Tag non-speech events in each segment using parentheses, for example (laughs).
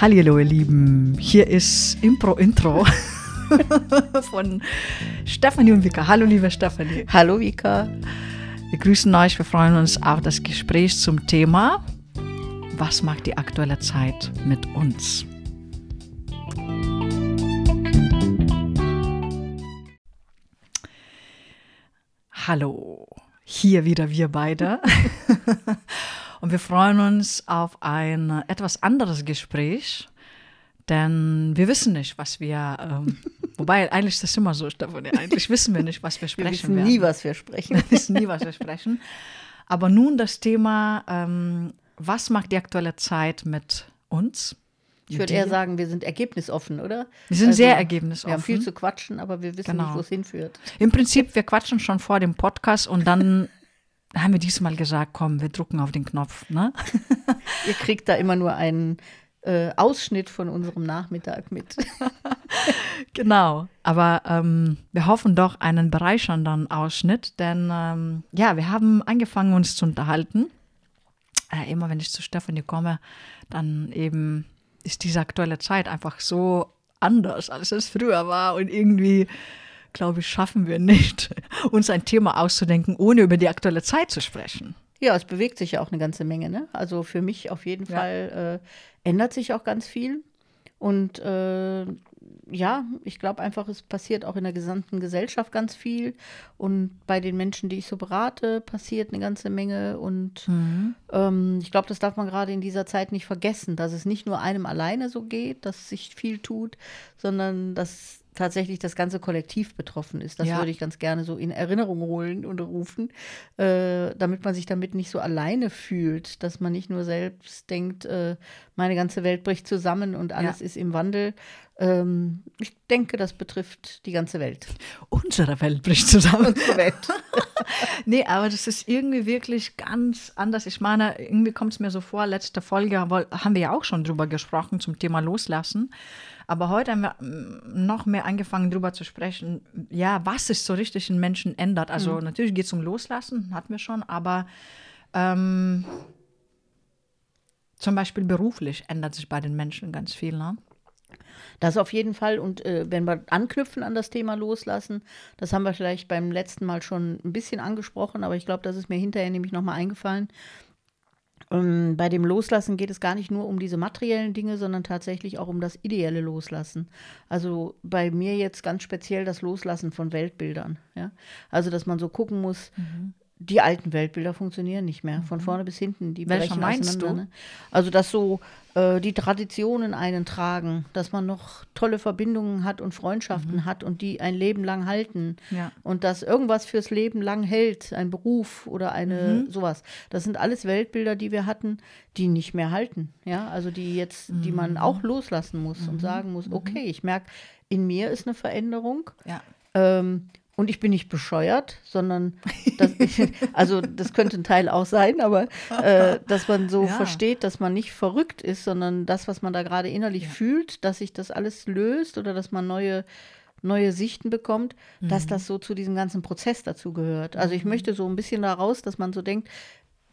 Hallo ihr Lieben, hier ist Impro Intro (laughs) von Stefanie und Vika. Hallo liebe Stefanie. Hallo Vika. Wir grüßen euch, wir freuen uns auf das Gespräch zum Thema Was macht die aktuelle Zeit mit uns? Hallo, hier wieder wir beide. (laughs) Und wir freuen uns auf ein etwas anderes Gespräch, denn wir wissen nicht, was wir, ähm, (laughs) wobei eigentlich ist das immer so, Stefanie, eigentlich wissen wir nicht, was wir sprechen wir wissen werden. nie, was wir sprechen. Wir wissen nie, was wir sprechen. Aber nun das Thema, ähm, was macht die aktuelle Zeit mit uns? Ich würde eher sagen, wir sind ergebnisoffen, oder? Wir sind Also, sehr ergebnisoffen. Wir haben viel zu quatschen, aber wir wissen Genau. nicht, wo es hinführt. Im Prinzip, wir quatschen schon vor dem Podcast und dann (laughs) haben wir diesmal gesagt, komm, wir drucken auf den Knopf. Ne? (laughs) Ihr kriegt da immer nur einen äh, Ausschnitt von unserem Nachmittag mit. (laughs) Genau, aber ähm, wir hoffen doch einen bereichernden Ausschnitt, denn ähm, ja, wir haben angefangen, uns zu unterhalten. Äh, immer wenn ich zu Stefanie komme, dann eben ist diese aktuelle Zeit einfach so anders, als es früher war und irgendwie, glaube ich, schaffen wir nicht, (laughs) uns ein Thema auszudenken, ohne über die aktuelle Zeit zu sprechen. Ja, es bewegt sich ja auch eine ganze Menge. Ne? Also für mich auf jeden Ja. Fall äh, ändert sich auch ganz viel. Und äh, ja, ich glaube einfach, es passiert auch in der gesamten Gesellschaft ganz viel. Und bei den Menschen, die ich so berate, passiert eine ganze Menge. Und ähm, ich glaube, das darf man gerade in dieser Zeit nicht vergessen, dass es nicht nur einem alleine so geht, dass sich viel tut, sondern dass tatsächlich das ganze Kollektiv betroffen ist. Das Ja. würde ich ganz gerne so in Erinnerung holen und rufen, äh, damit man sich damit nicht so alleine fühlt, dass man nicht nur selbst denkt, äh, meine ganze Welt bricht zusammen und alles Ja. ist im Wandel. Ähm, ich denke, das betrifft die ganze Welt. Unsere Welt bricht zusammen. Unsere Welt. (laughs) (laughs) Nee, aber das ist irgendwie wirklich ganz anders. Ich meine, irgendwie kommt es mir so vor, letzte Folge haben wir ja auch schon drüber gesprochen zum Thema Loslassen. Aber heute haben wir mm, noch mehr angefangen drüber zu sprechen, ja, was sich so richtig in Menschen ändert. Also natürlich geht es um Loslassen, hatten wir schon, aber ähm, zum Beispiel beruflich ändert sich bei den Menschen ganz viel. Ne? Das auf jeden Fall. Und äh, wenn wir anknüpfen an das Thema Loslassen, das haben wir vielleicht beim letzten Mal schon ein bisschen angesprochen, aber ich glaube, das ist mir hinterher nämlich nochmal eingefallen. Ähm, bei dem Loslassen geht es gar nicht nur um diese materiellen Dinge, sondern tatsächlich auch um das ideelle Loslassen. Also bei mir jetzt ganz speziell das Loslassen von Weltbildern. Ja? Also, dass man so gucken muss, die alten Weltbilder funktionieren nicht mehr, von vorne bis hinten. Die Welche brechen meinst du? Ne? Also, dass so äh, die Traditionen einen tragen, dass man noch tolle Verbindungen hat und Freundschaften hat und die ein Leben lang halten. Ja. Und dass irgendwas fürs Leben lang hält, ein Beruf oder eine sowas. Das sind alles Weltbilder, die wir hatten, die nicht mehr halten. Ja, also die jetzt, die man auch loslassen muss und sagen muss, okay, ich merke, in mir ist eine Veränderung. Ja. Ähm, und ich bin nicht bescheuert, sondern (laughs) das, also das könnte ein Teil auch sein, aber äh, dass man so (laughs) Ja. versteht, dass man nicht verrückt ist, sondern das, was man da gerade innerlich fühlt, dass sich das alles löst oder dass man neue neue Sichten bekommt, dass das so zu diesem ganzen Prozess dazu gehört. Also ich möchte so ein bisschen daraus, dass man so denkt,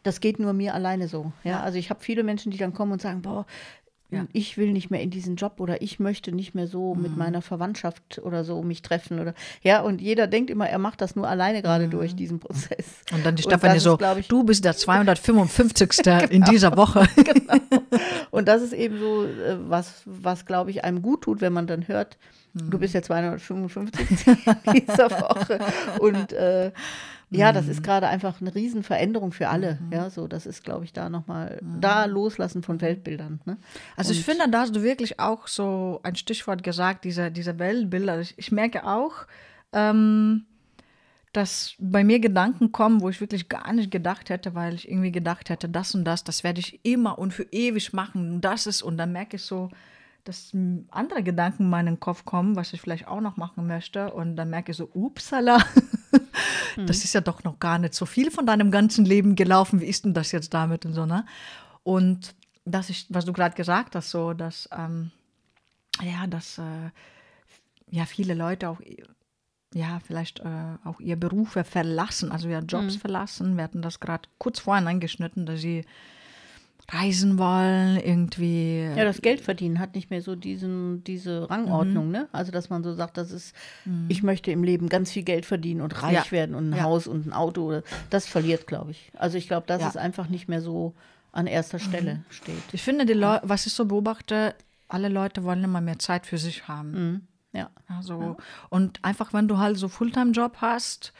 das geht nur mir alleine so. Ja, also ich habe viele Menschen, die dann kommen und sagen, boah, Ja. ich will nicht mehr in diesen Job oder ich möchte nicht mehr so mit Mhm. meiner Verwandtschaft oder so mich treffen oder ja und jeder denkt immer, er macht das nur alleine gerade durch diesen Prozess. Mhm. Und dann die Stefanie so, ich, du bist der 255. (laughs) in dieser Woche. (laughs) Und das ist eben so, äh, was, was glaube ich, einem gut tut, wenn man dann hört, du bist ja 255 in dieser (laughs) Woche. Und äh, ja, das ist gerade einfach eine Riesenveränderung für alle. Ja, so, das ist, glaube ich, da nochmal, da loslassen von Weltbildern. Ne? Also ich finde, da hast du wirklich auch so ein Stichwort gesagt, diese, diese Weltbilder. Ich, ich merke auch, ähm, dass bei mir Gedanken kommen, wo ich wirklich gar nicht gedacht hätte, weil ich irgendwie gedacht hätte, das und das, das werde ich immer und für ewig machen. Und das ist, und dann merke ich so, dass andere Gedanken in meinen Kopf kommen, was ich vielleicht auch noch machen möchte. Und dann merke ich so, upsala, (laughs) (laughs) das ist ja doch noch gar nicht so viel von deinem ganzen Leben gelaufen. Wie ist denn das jetzt damit und so, ne? Und das ist, was du gerade gesagt hast, so, dass, ähm, ja, dass, äh, ja, viele Leute auch ja, vielleicht äh, auch ihre Berufe verlassen, also ihre Jobs verlassen. Wir hatten das gerade kurz vorhin angeschnitten, dass sie reisen wollen, irgendwie. Ja, das Geld verdienen hat nicht mehr so diesen, diese Rangordnung, Mhm. ne? Also, dass man so sagt, das ist, ich möchte im Leben ganz viel Geld verdienen und reich Ja. werden und ein Ja. Haus und ein Auto. Oder, das verliert, glaube ich. Also, ich glaube, dass Ja. Mhm. es einfach nicht mehr so an erster Stelle steht. Ich finde, die was ich so beobachte, alle Leute wollen immer mehr Zeit für sich haben. Mhm. Ja. Also, Und einfach, wenn du halt so Fulltime-Job hast,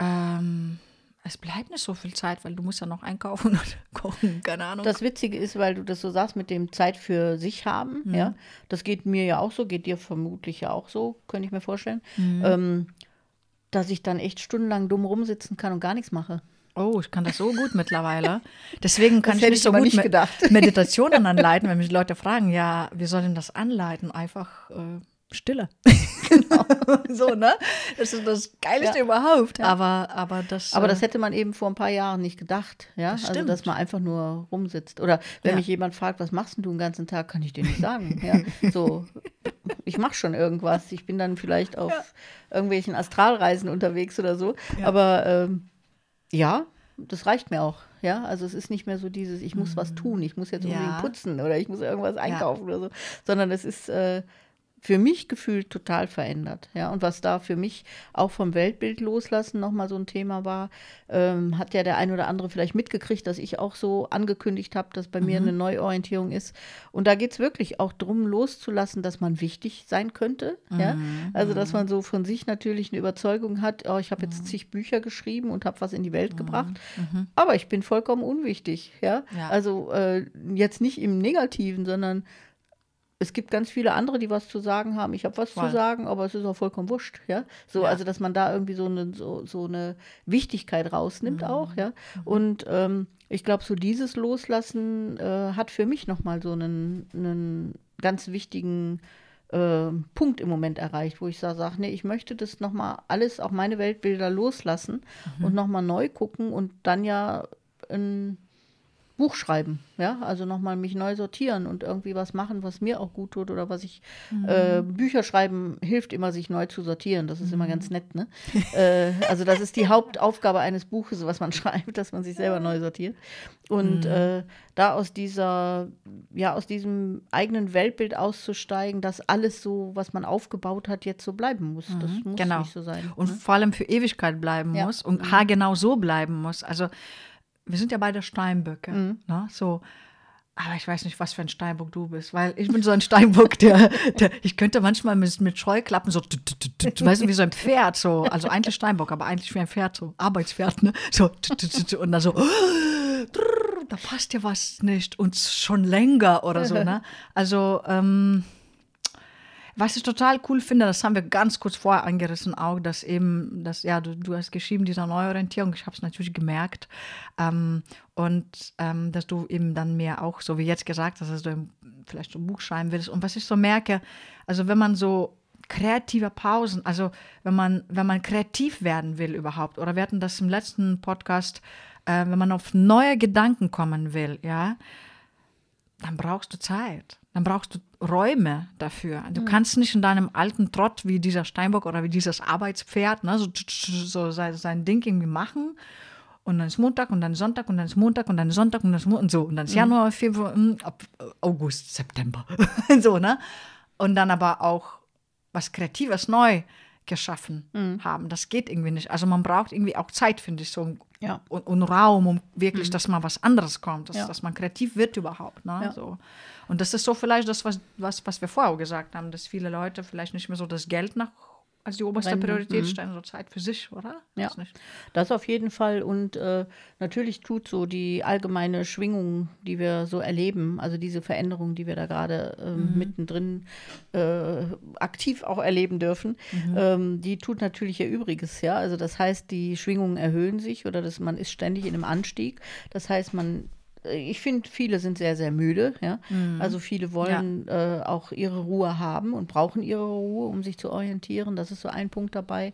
ähm, es bleibt nicht so viel Zeit, weil du musst ja noch einkaufen (laughs) und kochen, keine Ahnung. Das Witzige ist, weil du das so sagst mit dem Zeit für sich haben, Mhm. ja, das geht mir ja auch so, geht dir vermutlich ja auch so, könnte ich mir vorstellen, Mhm. ähm, dass ich dann echt stundenlang dumm rumsitzen kann und gar nichts mache. oh, ich kann das so gut mittlerweile. Deswegen (laughs) kann Das ich nicht ich so gut nicht. Meditationen anleiten, wenn mich Leute fragen, ja, wir sollen das anleiten, einfach äh, Stille. (laughs) so, ne? Das ist das Geilste Ja. überhaupt. Aber, aber das. Aber äh, das hätte man eben vor ein paar Jahren nicht gedacht, ja. Das also stimmt. dass man einfach nur rumsitzt. Oder wenn Ja. mich jemand fragt, was machst du den ganzen Tag, kann ich dir nicht sagen. ja. So, ich mache schon irgendwas. Ich bin dann vielleicht auf irgendwelchen Astralreisen unterwegs oder so. Ja. Aber ähm, ja, das reicht mir auch. Ja, also es ist nicht mehr so dieses, ich muss was tun, ich muss jetzt Ja. unbedingt putzen oder ich muss irgendwas einkaufen oder so, sondern es ist äh, für mich gefühlt total verändert. Ja, und was da für mich auch vom Weltbild loslassen nochmal so ein Thema war, ähm, hat ja der ein oder andere vielleicht mitgekriegt, dass ich auch so angekündigt habe, dass bei mir eine Neuorientierung ist. Und da geht es wirklich auch darum, loszulassen, dass man wichtig sein könnte. Ja? Also, dass man so von sich natürlich eine Überzeugung hat, oh, ich habe jetzt zig Bücher geschrieben und habe was in die Welt gebracht, aber ich bin vollkommen unwichtig. Ja? Ja. Also äh, jetzt nicht im Negativen, sondern es gibt ganz viele andere, die was zu sagen haben. Ich habe was Voll. zu sagen, aber es ist auch vollkommen wurscht, ja. So, Ja. also dass man da irgendwie so eine, so, so eine Wichtigkeit rausnimmt auch, ja. Und ähm, ich glaube, so dieses Loslassen äh, hat für mich nochmal so einen, einen ganz wichtigen äh, Punkt im Moment erreicht, wo ich sage, sag, nee, ich möchte das nochmal alles, auch meine Weltbilder loslassen und nochmal neu gucken und dann ja ein Buch schreiben, ja, also nochmal mich neu sortieren und irgendwie was machen, was mir auch gut tut oder was ich, äh, Bücher schreiben hilft immer, sich neu zu sortieren, das ist immer ganz nett, ne? (laughs) äh, also das ist die Hauptaufgabe eines Buches, was man (laughs) schreibt, dass man sich selber neu sortiert und äh, da aus dieser, ja, aus diesem eigenen Weltbild auszusteigen, dass alles so, was man aufgebaut hat, jetzt so bleiben muss, das muss genau. nicht so sein. und ne? vor allem für Ewigkeit bleiben Ja. muss und haargenau so bleiben muss. Also wir sind ja beide Steinböcke, Mhm. ne? So. Aber ich weiß nicht, was für ein Steinbock du bist, weil ich bin so ein Steinbock, der, der ich könnte manchmal mit, mit Scheuklappen so, tut, tut, tut, weißt du, wie so ein Pferd, so, also eigentlich Steinbock, aber eigentlich wie ein Pferd, so Arbeitspferd, ne? So, und dann so, da passt ja was nicht und schon länger oder so, ne? Also, ähm, was ich total cool finde, das haben wir ganz kurz vorher angerissen, auch, dass eben, dass, ja, du, du hast geschrieben, dieser Neuorientierung, ich habe es natürlich gemerkt. Ähm, und ähm, dass du eben dann mehr auch, so wie jetzt gesagt hast, dass du vielleicht so ein Buch schreiben willst. Und was ich so merke, also wenn man so kreative Pausen, also wenn man, wenn man kreativ werden will überhaupt, oder wir hatten das im letzten Podcast, äh, wenn man auf neue Gedanken kommen will, ja, dann brauchst du Zeit. Dann brauchst du Räume dafür. Du kannst nicht in deinem alten Trott wie dieser Steinbock oder wie dieses Arbeitspferd ne, so, so sein, Ding irgendwie machen. Und dann ist Montag und dann Sonntag und dann ist Montag und dann ist Sonntag und dann ist Mo und so. Und dann ist Januar, Februar, äh, August, September. (laughs) so, ne? Und dann aber auch was Kreatives neu geschaffen haben. Das geht irgendwie nicht. Also man braucht irgendwie auch Zeit, finde ich, so Ja. und, und Raum, um wirklich, dass mal was anderes kommt, dass, Ja. dass man kreativ wird überhaupt. Ne? Ja. So. Und das ist so vielleicht das, was, was, was wir vorher auch gesagt haben, dass viele Leute vielleicht nicht mehr so das Geld nach als die oberste Rennen, Priorität mhm. stellen, so Zeit für sich, oder? Ja. Nicht. Das auf jeden Fall. Und äh, natürlich tut so die allgemeine Schwingung, die wir so erleben, also diese Veränderung, die wir da gerade ähm, Mhm. mittendrin äh, aktiv auch erleben dürfen, Mhm. ähm, die tut natürlich ihr Übriges, ja. Also das heißt, die Schwingungen erhöhen sich oder das, man ist ständig in einem Anstieg. Das heißt, man äh, ich finde, viele sind sehr, sehr müde. Ja? Also viele wollen äh, auch ihre Ruhe haben und brauchen ihre Ruhe, um sich zu orientieren. Das ist so ein Punkt dabei.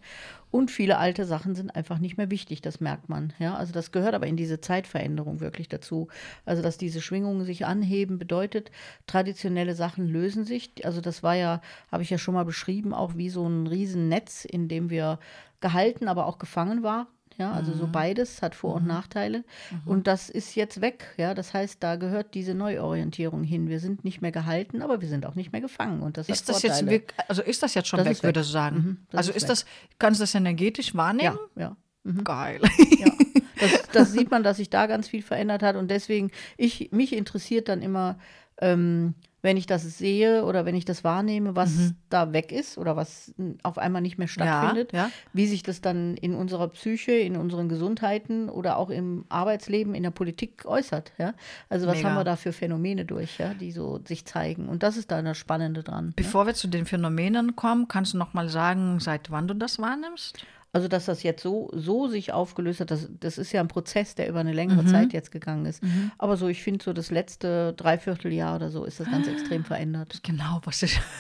Und viele alte Sachen sind einfach nicht mehr wichtig, das merkt man. Ja? Also das gehört aber in diese Zeitveränderung wirklich dazu. Also dass diese Schwingungen sich anheben, bedeutet, traditionelle Sachen lösen sich. Also das war ja, habe ich ja schon mal beschrieben, auch wie so ein Riesennetz, in dem wir gehalten, aber auch gefangen war, Ja, also Mhm. so beides hat Vor- und Nachteile. Und das ist jetzt weg. Ja, das heißt, da gehört diese Neuorientierung hin. Wir sind nicht mehr gehalten, aber wir sind auch nicht mehr gefangen. Und das Ist das jetzt Vorteile. wirk- also ist das jetzt schon Das weg, weg. würdest du sagen? Mhm, also ist ist das, kannst du das energetisch wahrnehmen? Ja, ja. Geil. ja. (laughs) Das, das sieht man, dass sich da ganz viel verändert hat. Und deswegen, ich, mich interessiert dann immer, ähm, wenn ich das sehe oder wenn ich das wahrnehme, was da weg ist oder was n, auf einmal nicht mehr stattfindet, ja. wie sich das dann in unserer Psyche, in unseren Gesundheiten oder auch im Arbeitsleben, in der Politik äußert. Ja? Also was Mega. haben wir da für Phänomene durch, ja, die so sich zeigen. Und das ist da das Spannende dran. Ne? Bevor wir zu den Phänomenen kommen, kannst du noch mal sagen, seit wann du das wahrnimmst? Also, dass das jetzt so, so sich aufgelöst hat, das, das ist ja ein Prozess, der über eine längere Mhm. Zeit jetzt gegangen ist. Aber so, ich finde, so das letzte Dreivierteljahr oder so ist das ganz extrem verändert. Genau, was ich. (laughs)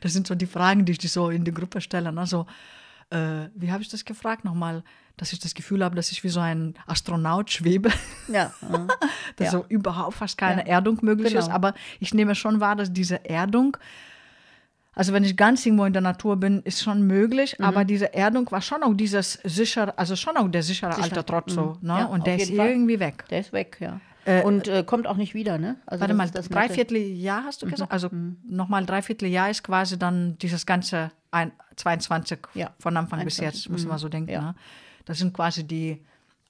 Das sind so die Fragen, die ich dir so in die Gruppe stelle. Ne? So, äh, wie habe ich das gefragt nochmal? Dass ich das Gefühl habe, dass ich wie so ein Astronaut schwebe, Ja, (laughs) äh, dass Ja. so überhaupt fast keine Ja. Erdung möglich ist. Genau. Aber ich nehme schon wahr, dass diese Erdung, also wenn ich ganz irgendwo in der Natur bin, ist schon möglich. Mhm. Aber diese Erdung war schon auch dieses sichere, also schon auch der sichere Sicher. alte Trotz so. Mhm. Ne? Ja, Und der ist Fall. irgendwie weg. der ist weg, ja. Äh, Und äh, kommt auch nicht wieder, ne? Also Warte mal, das dreiviertel Jahr hast du gesagt? Also nochmal dreiviertel Jahr ist quasi dann dieses ganze ein, 22 Ja, von Anfang bis 21, jetzt, muss man so denken. ja. Ne? Das sind quasi die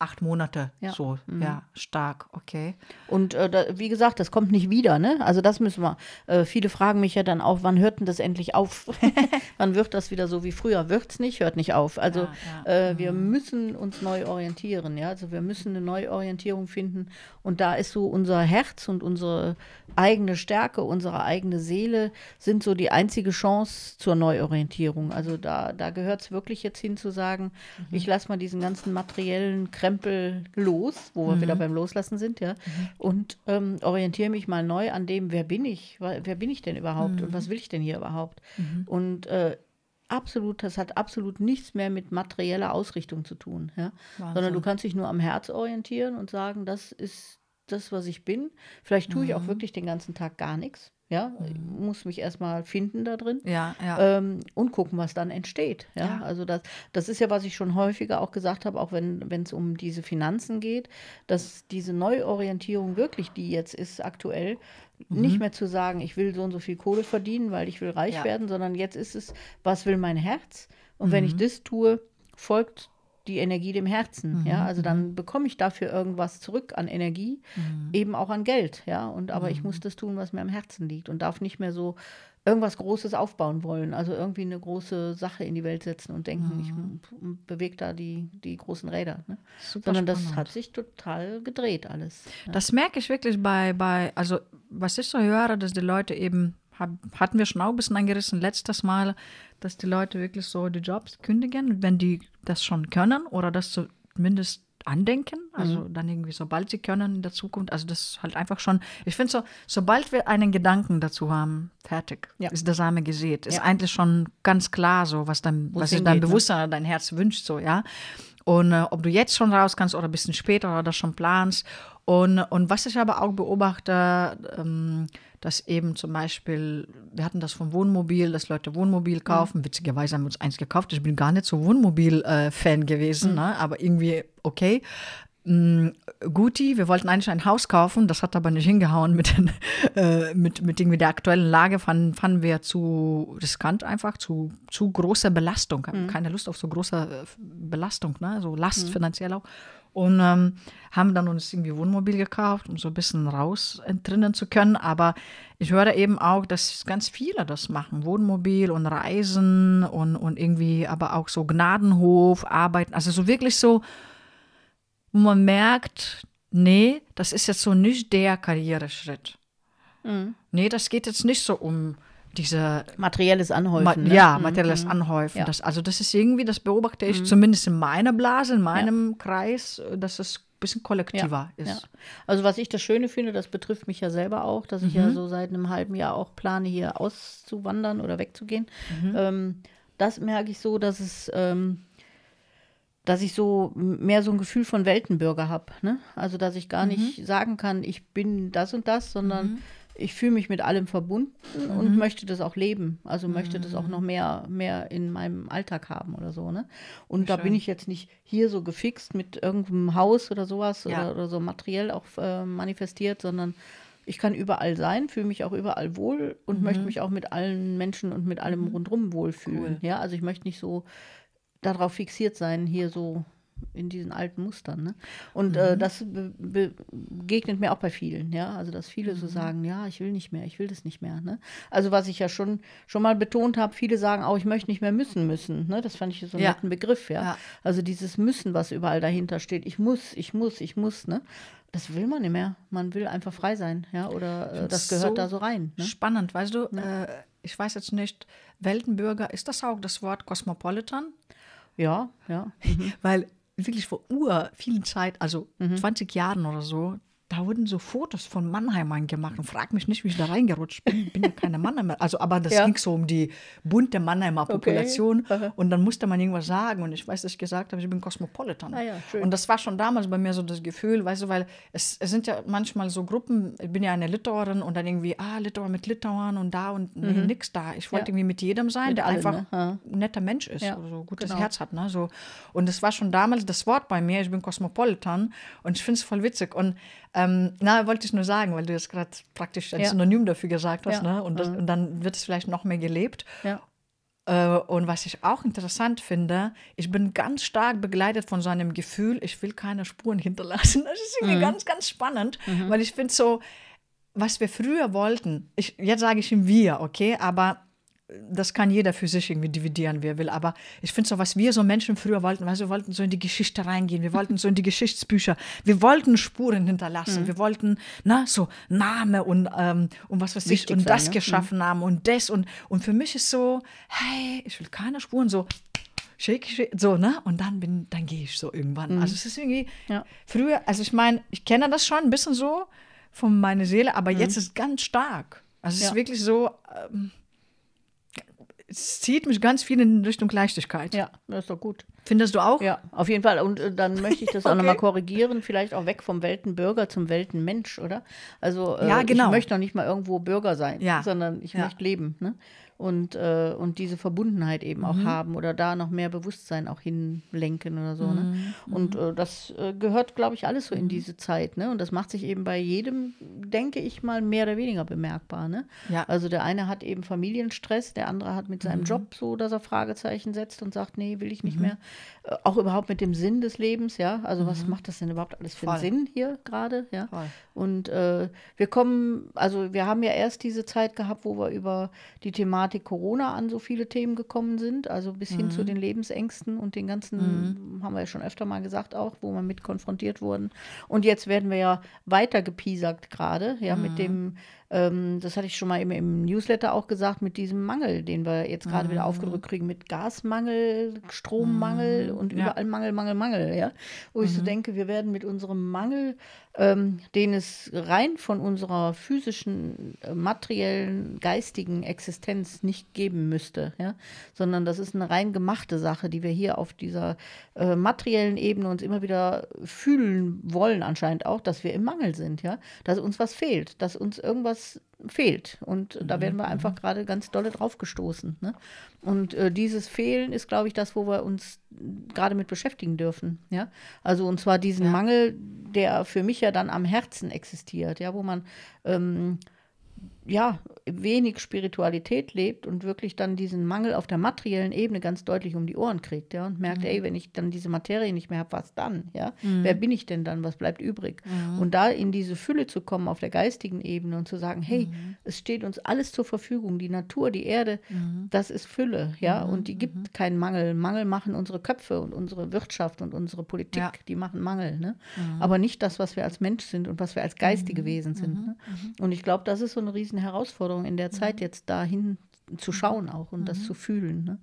acht Monate Ja. Mhm. so. Ja, stark, okay. Und äh, da, wie gesagt, das kommt nicht wieder, ne? Also das müssen wir. Äh, viele fragen mich ja dann auch, wann hört denn das endlich auf? (laughs) wann wird das wieder so wie früher? Wird's nicht, hört nicht auf. Also Ja, ja. Äh, wir müssen uns neu orientieren, ja. Also wir müssen eine Neuorientierung finden. Und da ist so unser Herz und unsere eigene Stärke, unsere eigene Seele sind so die einzige Chance zur Neuorientierung. Also da, da gehört es wirklich jetzt hin zu sagen, ich lasse mal diesen ganzen materiellen Krempel los, wo wir wieder beim Loslassen sind, ja, und ähm, orientiere mich mal neu an dem, wer bin ich, wer bin ich denn überhaupt? Und was will ich denn hier überhaupt? Und äh, absolut, das hat absolut nichts mehr mit materieller Ausrichtung zu tun, ja, sondern du kannst dich nur am Herz orientieren und sagen, das ist das, was ich bin. Vielleicht tue ich auch wirklich den ganzen Tag gar nichts, ja, ich muss mich erstmal finden da drin Ja, ja. ähm, und gucken, was dann entsteht. Ja? Ja. Also das, das ist ja, was ich schon häufiger auch gesagt habe, auch wenn es um diese Finanzen geht, dass diese Neuorientierung wirklich, die jetzt ist aktuell, Mhm. nicht mehr zu sagen, ich will so und so viel Kohle verdienen, weil ich will reich Ja. werden, sondern jetzt ist es, was will mein Herz? Und wenn Mhm. ich das tue, folgt die Energie dem Herzen, Mhm. ja, also dann bekomme ich dafür irgendwas zurück an Energie, Mhm. eben auch an Geld, ja, und aber ich muss das tun, was mir am Herzen liegt und darf nicht mehr so irgendwas Großes aufbauen wollen, also irgendwie eine große Sache in die Welt setzen und denken, ich m- bewege da die, die großen Räder, ne? Sondern das spannend. hat sich total gedreht alles. Ja. Das merke ich wirklich bei, bei, also was ich so höre, dass die Leute eben, hab, hatten wir schon auch ein bisschen angerissen letztes Mal, dass die Leute wirklich so die Jobs kündigen, wenn die das schon können oder das zumindest andenken, also Mhm. dann irgendwie sobald sie können in der Zukunft, also das ist halt einfach schon, ich finde so, sobald wir einen Gedanken dazu haben, fertig, Ja. ist der Same gesät, ist Ja. eigentlich schon ganz klar so, was dein, Wo was sich dein hingeht, ne? Bewusstsein oder dein Herz wünscht, so, ja. Und äh, ob du jetzt schon raus kannst oder ein bisschen später oder das schon planst. Und, und was ich aber auch beobachte, ähm, dass eben zum Beispiel, wir hatten das vom Wohnmobil, dass Leute Wohnmobil kaufen. Witzigerweise haben wir uns eins gekauft. Ich bin gar nicht so Wohnmobil-Fan gewesen, ne? aber irgendwie okay. Mm, Guti, wir wollten eigentlich ein Haus kaufen, das hat aber nicht hingehauen mit, den, (laughs) äh, mit, mit irgendwie der aktuellen Lage, fanden, fanden wir zu riskant einfach, zu, zu große Belastung, haben keine Lust auf so große äh, Belastung, ne? so Last finanziell auch. Und ähm, haben dann uns irgendwie Wohnmobil gekauft, um so ein bisschen raus entrinnen zu können. Aber ich höre eben auch, dass ganz viele das machen. Wohnmobil und Reisen und, und irgendwie aber auch so Gnadenhof, arbeiten. Also so wirklich so, wo man merkt, nee, das ist jetzt so nicht der Karriereschritt. Nee, das geht jetzt nicht so um diese Materielles Anhäufen. Ma ne? ja, materielles Anhäufen. Ja. Das, also das ist irgendwie, das beobachte ich zumindest in meiner Blase, in meinem Kreis, äh, dass es ein bisschen kollektiver ist. Ja. Also was ich das Schöne finde, das betrifft mich ja selber auch, dass ich ja so seit einem halben Jahr auch plane, hier auszuwandern oder wegzugehen. Ähm, das merke ich so, dass es, ähm, dass ich so mehr so ein Gefühl von Weltenbürger habe. Ne? Also dass ich gar nicht sagen kann, ich bin das und das, sondern ich fühle mich mit allem verbunden Mhm. und möchte das auch leben. Also möchte das auch noch mehr, mehr in meinem Alltag haben oder so. Ne? Und da bin schön. ich jetzt nicht hier so gefixt mit irgendeinem Haus oder sowas Ja. oder, oder so materiell auch äh, manifestiert, sondern ich kann überall sein, fühle mich auch überall wohl und möchte mich auch mit allen Menschen und mit allem rundherum wohlfühlen. Mhm. Cool. Ja, also ich möchte nicht so darauf fixiert sein, hier so in diesen alten Mustern. Ne? Und Mhm. äh, das be be begegnet mir auch bei vielen, ja. Also dass viele Mhm. so sagen, ja, ich will nicht mehr, ich will das nicht mehr. Ne? Also was ich ja schon schon mal betont habe, viele sagen auch, ich möchte nicht mehr müssen müssen. Ne? Das fand ich so einen Ja. netten Begriff, ja? Ja. Also dieses Müssen, was überall dahinter steht. Ich muss, ich muss, ich muss, ne? Das will man nicht mehr. Man will einfach frei sein, ja. Oder äh, das gehört so da so rein. Ne? Spannend, weißt du, äh, ich weiß jetzt nicht, Weltenbürger, ist das auch das Wort Cosmopolitan? Ja, ja. (laughs) Weil wirklich vor ur vielen Zeit, also Mhm. 20 Jahren oder so, da wurden so Fotos von Mannheimern gemacht und frag mich nicht, wie ich da reingerutscht bin. bin ja keine Mannheimer. Also, aber das Ja. ging so um die bunte Mannheimer Population. Aha. Und dann musste man irgendwas sagen. Und ich weiß, dass ich gesagt habe, ich bin Cosmopolitan. Ah ja, und das war schon damals bei mir so das Gefühl, weißt du, weil es, es sind ja manchmal so Gruppen, ich bin ja eine Litauerin und dann irgendwie, ah, Litauer mit Litauern und da und nee, nix da. Ich wollte Mhm. Ja. irgendwie mit jedem sein, Mit der allen, einfach ne? Ein netter Mensch ist Ja, so gutes genau. Herz hat. Ne? So. Und das war schon damals das Wort bei mir, ich bin Cosmopolitan und ich finde es voll witzig. Und ähm, na, wollte ich nur sagen, weil du jetzt gerade praktisch ein Ja. Synonym dafür gesagt hast. Ja. Ne? Und, das, und dann wird es vielleicht noch mehr gelebt. Ja. Äh, und was ich auch interessant finde, ich bin ganz stark begleitet von so einem Gefühl, ich will keine Spuren hinterlassen. (laughs) Das ist Mhm. irgendwie ganz, ganz spannend, weil ich finde so, was wir früher wollten, ich, jetzt sage ich ihm wir, okay, aber das kann jeder für sich irgendwie dividieren, wie er will. Aber ich finde so, was wir so Menschen früher wollten, weil wir wollten so in die Geschichte reingehen, wir wollten so in die Geschichtsbücher, wir wollten Spuren hinterlassen, Mhm. wir wollten, na, so Name und, ähm, und was weiß ich, Wichtig und sein, das ne? geschaffen haben und das. Und, und für mich ist so, hey, ich will keine Spuren, so, shake, shake, so, ne? Und dann bin, dann gehe ich so irgendwann. Also es ist irgendwie, Mhm. Ja. früher, also ich meine, ich kenne das schon ein bisschen so von meiner Seele, aber jetzt ist es ganz stark. Also es Mhm. Ja. ist wirklich so, ähm, es zieht mich ganz viel in Richtung Leichtigkeit. Ja, das ist doch gut. Findest du auch? Ja, auf jeden Fall. Und äh, dann möchte ich das auch Okay. nochmal korrigieren, vielleicht auch weg vom Weltenbürger zum Weltenmensch, oder? Also äh, Ja, genau. ich möchte noch nicht mal irgendwo Bürger sein, Ja. sondern ich Ja. möchte leben. Ne? Und, äh, und diese Verbundenheit eben auch Mhm. haben oder da noch mehr Bewusstsein auch hinlenken oder so. Ne? Mhm. Und äh, das äh, gehört, glaube ich, alles so in diese Zeit. Ne? Und das macht sich eben bei jedem, denke ich mal, mehr oder weniger bemerkbar. Ne? Ja. Also der eine hat eben Familienstress, der andere hat mit seinem Mhm. Job so, dass er Fragezeichen setzt und sagt, nee, will ich nicht mehr. Äh, auch überhaupt mit dem Sinn des Lebens, ja. Also was macht das denn überhaupt alles für einen Mhm. Voll. Sinn hier gerade, ja? Voll. Und äh, wir kommen, also wir haben ja erst diese Zeit gehabt, wo wir über die Thematik Corona an so viele Themen gekommen sind, also bis hin Mhm. zu den Lebensängsten und den ganzen, haben wir ja schon öfter mal gesagt auch, wo wir mit konfrontiert wurden. Und jetzt werden wir ja weiter gepiesackt gerade, ja, Mhm. mit dem, ähm, das hatte ich schon mal im, im Newsletter auch gesagt, mit diesem Mangel, den wir jetzt gerade Mhm. wieder aufgedrückt kriegen, mit Gasmangel, Strommangel und Ja. Mhm. überall Mangel, Mangel, Mangel, ja. Wo ich so denke, wir werden mit unserem Mangel, ähm, den es rein von unserer physischen, äh, materiellen, geistigen Existenz nicht geben müsste, ja, sondern das ist eine rein gemachte Sache, die wir hier auf dieser äh, materiellen Ebene uns immer wieder fühlen wollen, anscheinend auch, dass wir im Mangel sind, ja, dass uns was fehlt, dass uns irgendwas fehlt. Und da werden wir einfach gerade ganz dolle drauf gestoßen. Ne? Und äh, dieses Fehlen ist, glaube ich, das, wo wir uns gerade mit beschäftigen dürfen. Ja? Also und zwar diesen Mangel, der für mich ja dann am Herzen existiert, ja, wo man ähm, ja, wenig Spiritualität lebt und wirklich dann diesen Mangel auf der materiellen Ebene ganz deutlich um die Ohren kriegt, ja, und merkt, ey, wenn ich dann diese Materie nicht mehr habe, was dann, ja? Wer bin ich denn dann, was bleibt übrig? Und da in diese Fülle zu kommen auf der geistigen Ebene und zu sagen, hey, es steht uns alles zur Verfügung, die Natur, die Erde, das ist Fülle, ja, und die gibt keinen Mangel. Mangel machen unsere Köpfe und unsere Wirtschaft und unsere Politik, Ja. die machen Mangel, ne? Aber nicht das, was wir als Mensch sind und was wir als geistige Wesen sind. Ne? Und ich glaube, das ist so eine riesen Herausforderung in der Zeit, jetzt dahin zu schauen auch und das zu fühlen. Ne?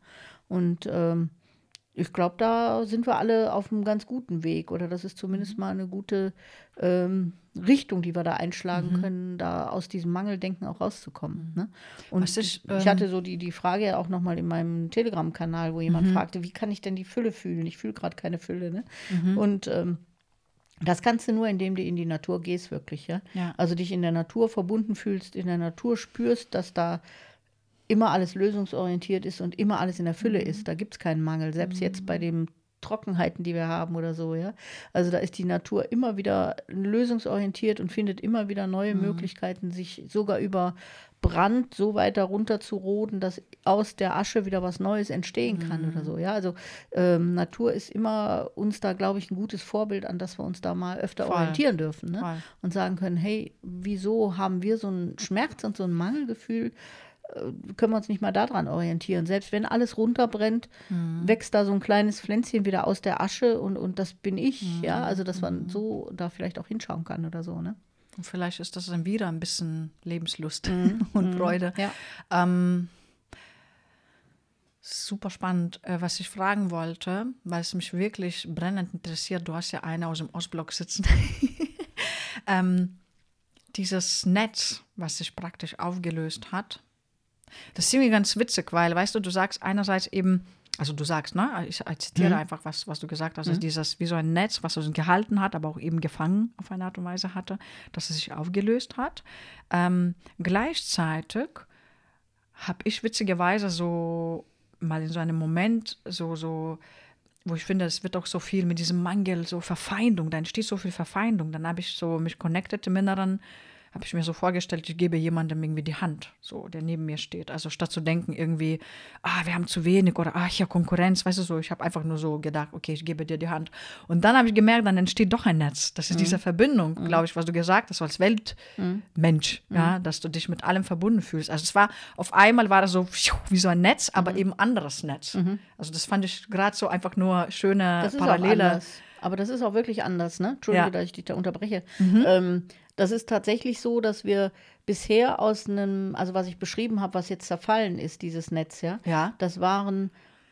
Und ähm, ich glaube, da sind wir alle auf einem ganz guten Weg oder das ist zumindest mal eine gute ähm, Richtung, die wir da einschlagen können, da aus diesem Mangeldenken auch rauszukommen. Ne? Und Was ich, ich ähm, hatte so die, die Frage ja auch nochmal in meinem Telegram-Kanal, wo jemand fragte, wie kann ich denn die Fülle fühlen? Ich fühle gerade keine Fülle. Ne? Und ähm, Das kannst du nur, indem du in die Natur gehst, wirklich, ja? Ja. Also dich in der Natur verbunden fühlst, in der Natur spürst, dass da immer alles lösungsorientiert ist und immer alles in der Fülle ist. Da gibt es keinen Mangel. Selbst jetzt bei den Trockenheiten, die wir haben oder so, ja. Also da ist die Natur immer wieder lösungsorientiert und findet immer wieder neue Möglichkeiten, sich sogar über Brand so weit darunter zu roden, dass aus der Asche wieder was Neues entstehen kann oder so. Ja, also ähm, Natur ist immer uns da, glaube ich, ein gutes Vorbild, an das wir uns da mal öfter Voll. orientieren dürfen. Ne? Voll. Und sagen können, hey, wieso haben wir so einen Schmerz und so ein Mangelgefühl? Äh, Können wir uns nicht mal daran orientieren? Selbst wenn alles runterbrennt, wächst da so ein kleines Pflänzchen wieder aus der Asche und, und das bin ich. Ja, also dass man so da vielleicht auch hinschauen kann oder so. Ne? Und vielleicht ist das dann wieder ein bisschen Lebenslust (laughs) und Freude. Ja. Ähm, super spannend, äh, was ich fragen wollte, weil es mich wirklich brennend interessiert. Du hast ja eine aus dem Ostblock sitzen. (laughs) ähm, dieses Netz, was sich praktisch aufgelöst hat, das ist irgendwie ganz witzig, weil, weißt du, du sagst einerseits eben, also du sagst, ne, ich, zitiere einfach, was, was du gesagt hast, dass dieses, wie so ein Netz, was uns gehalten hat, aber auch eben gefangen auf eine Art und Weise hatte, dass es sich aufgelöst hat. Ähm, gleichzeitig habe ich witzigerweise so mal in so einem Moment so, so, wo ich finde, es wird auch so viel mit diesem Mangel, so Verfeindung, da entsteht so viel Verfeindung. Dann habe ich so mich connected im Inneren, habe ich mir so vorgestellt, ich gebe jemandem irgendwie die Hand, so, der neben mir steht. Also statt zu denken irgendwie, ah, wir haben zu wenig oder ah, hier Konkurrenz, weißt du so, ich habe einfach nur so gedacht, okay, ich gebe dir die Hand. Und dann habe ich gemerkt, dann entsteht doch ein Netz. Das ist diese Verbindung, glaube ich, was du gesagt hast, als Weltmensch, ja, dass du dich mit allem verbunden fühlst. Also es war, auf einmal war das so wie so ein Netz, aber eben anderes Netz. Also das fand ich gerade so einfach nur schöne Parallele. Aber das ist auch wirklich anders, ne? Entschuldige, Ja. Mhm. dass ich dich da unterbreche. Ähm, das ist tatsächlich so, dass wir bisher aus einem, also was ich beschrieben habe, was jetzt zerfallen ist, dieses Netz, ja, Ja. das waren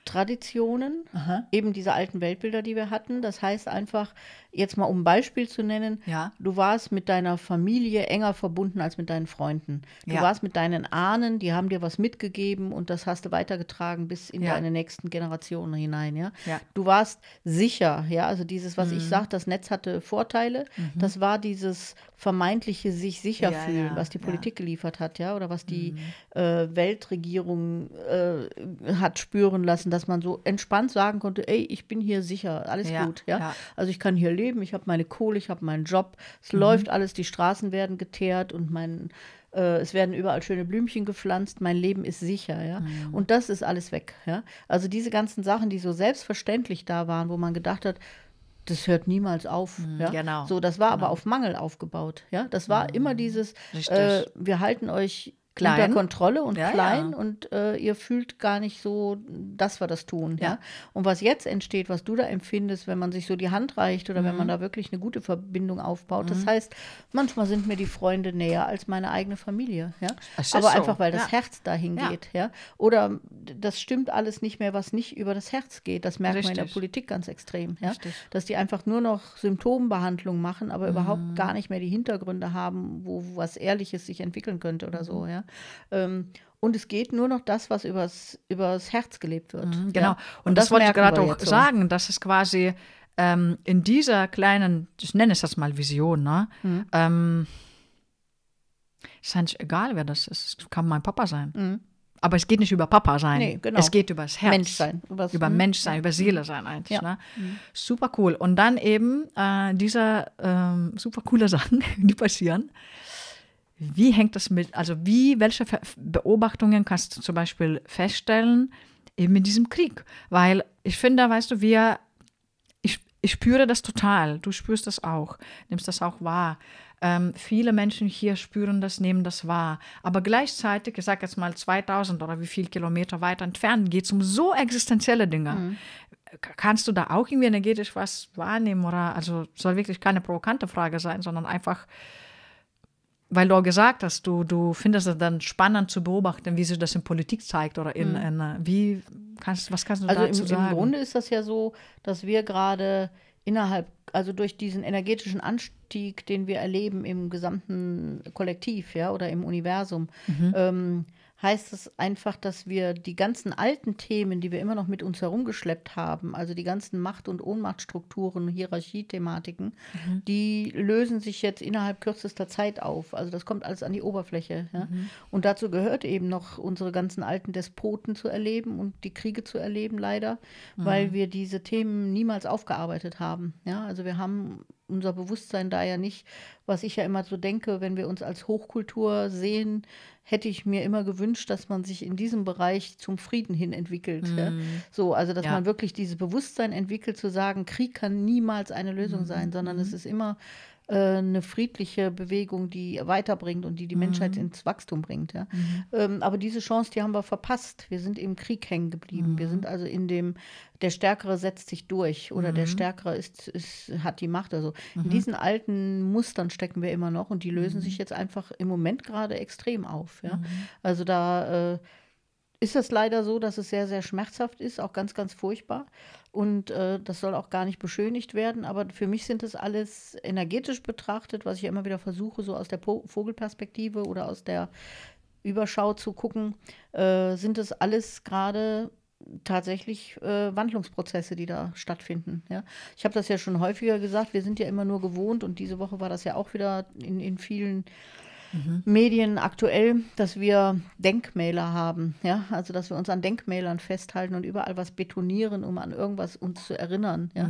Traditionen, eben diese alten Weltbilder, die wir hatten. Das heißt einfach, jetzt mal um ein Beispiel zu nennen, Ja. du warst mit deiner Familie enger verbunden als mit deinen Freunden. Du Ja. warst mit deinen Ahnen, die haben dir was mitgegeben und das hast du weitergetragen bis in Ja. deine nächsten Generationen hinein, ja. Du warst sicher, ja, also dieses, was Mhm. ich sage, das Netz hatte Vorteile, das war dieses vermeintliche sich sicher fühlen, was die. Politik geliefert hat, ja, oder was die Mhm. äh, Weltregierung äh, hat spüren lassen, dass man so entspannt sagen konnte, ey, ich bin hier sicher, alles Ja, gut, ja. ja. Also ich kann hier leben, ich habe meine Kohle, ich habe meinen Job, es Mhm. läuft alles, die Straßen werden geteert und mein äh, es werden überall schöne Blümchen gepflanzt, mein Leben ist sicher, ja. Mhm. Und das ist alles weg, ja. Also diese ganzen Sachen, die so selbstverständlich da waren, wo man gedacht hat, das hört niemals auf. ja? genau, So, das war aber auf Mangel aufgebaut. Ja? Das war immer dieses, äh, wir halten euch Klein. unter Kontrolle und Ja, klein ja. und äh, ihr fühlt gar nicht so, dass wir das tun. Ja? Ja. Und was jetzt entsteht, was du da empfindest, wenn man sich so die Hand reicht oder wenn Mhm. man da wirklich eine gute Verbindung aufbaut, das heißt, manchmal sind mir die Freunde näher als meine eigene Familie. Ja? Aber so, einfach, weil das. Herz dahin geht. Ja? Oder das stimmt alles nicht mehr, was nicht über das Herz geht. Das merkt man in der Richtig. Politik ganz extrem. Ja? Richtig. Dass die einfach nur noch Symptombehandlung machen, aber Mhm. überhaupt gar nicht mehr die Hintergründe haben, wo was Ehrliches sich entwickeln könnte oder so. Mhm. Ja? Ähm, und es geht nur noch das, was übers, übers Herz gelebt wird. Genau. Ja? Und, das, wollte ich gerade auch sagen, dass es quasi ähm, in dieser kleinen, ich nenne es jetzt mal Vision, ne? Mhm. Ähm, ist eigentlich egal, wer das ist. Es kann mein Papa sein. Aber es geht nicht über Papa sein. Mhm. Nee, genau. Es geht über das Herz. Menschsein. Übers- über mhm. Menschsein, über Seele sein eigentlich. Ja. Mhm. Ne? Super cool. Und dann eben äh, diese ähm, super coole (laughs) Sachen, die passieren. Wie hängt das mit, also wie, welche Beobachtungen kannst du zum Beispiel feststellen eben in diesem Krieg? Weil ich finde, weißt du, wir, ich, ich spüre das total, du spürst das auch, nimmst das auch wahr. Ähm, viele Menschen hier spüren das, nehmen das wahr. Aber gleichzeitig, ich sage jetzt mal 2000 oder wie viel Kilometer weiter entfernt, geht es um so existenzielle Dinge. K- Kannst du da auch irgendwie energetisch was wahrnehmen? Oder, also soll wirklich keine provokante Frage sein, sondern einfach, weil du auch gesagt hast, du, du findest es dann spannend zu beobachten, wie sich das in Politik zeigt oder in, in äh, wie kannst, was kannst du Also dazu im, sagen? im Grunde ist das ja so, dass wir gerade innerhalb also durch diesen energetischen Anstieg, den wir erleben im gesamten Kollektiv, ja, oder im Universum, ähm, heißt es einfach, dass wir die ganzen alten Themen, die wir immer noch mit uns herumgeschleppt haben, also die ganzen Macht- und Ohnmachtstrukturen, Hierarchiethematiken, die lösen sich jetzt innerhalb kürzester Zeit auf. Also das kommt alles an die Oberfläche. Ja? Und dazu gehört eben noch unsere ganzen alten Despoten zu erleben und die Kriege zu erleben, leider, weil wir diese Themen niemals aufgearbeitet haben. Ja? Also wir haben unser Bewusstsein da ja nicht, was ich ja immer so denke, wenn wir uns als Hochkultur sehen, hätte ich mir immer gewünscht, dass man sich in diesem Bereich zum Frieden hin entwickelt. Ja? So, also dass Ja. man wirklich dieses Bewusstsein entwickelt, zu sagen, Krieg kann niemals eine Lösung sein, sondern es ist immer äh, eine friedliche Bewegung, die weiterbringt und die die Menschheit ins Wachstum bringt. Ja? Ähm, aber diese Chance, die haben wir verpasst. Wir sind im Krieg hängen geblieben. Wir sind also in dem, der Stärkere setzt sich durch oder der Stärkere ist, ist, hat die Macht. Also in diesen alten Mustern stecken wir immer noch und die lösen sich jetzt einfach im Moment gerade extrem auf. Ja? Also da äh, ist es leider so, dass es sehr, sehr schmerzhaft ist, auch ganz, ganz furchtbar. Und äh, das soll auch gar nicht beschönigt werden. Aber für mich sind das alles energetisch betrachtet, was ich immer wieder versuche, so aus der po Vogelperspektive oder aus der Überschau zu gucken, äh, sind das alles gerade tatsächlich äh, Wandlungsprozesse, die da stattfinden. Ja? Ich habe das ja schon häufiger gesagt, wir sind ja immer nur gewohnt und diese Woche war das ja auch wieder in, in vielen Medien aktuell, dass wir Denkmäler haben, ja, also dass wir uns an Denkmälern festhalten und überall was betonieren, um an irgendwas uns zu erinnern, ja.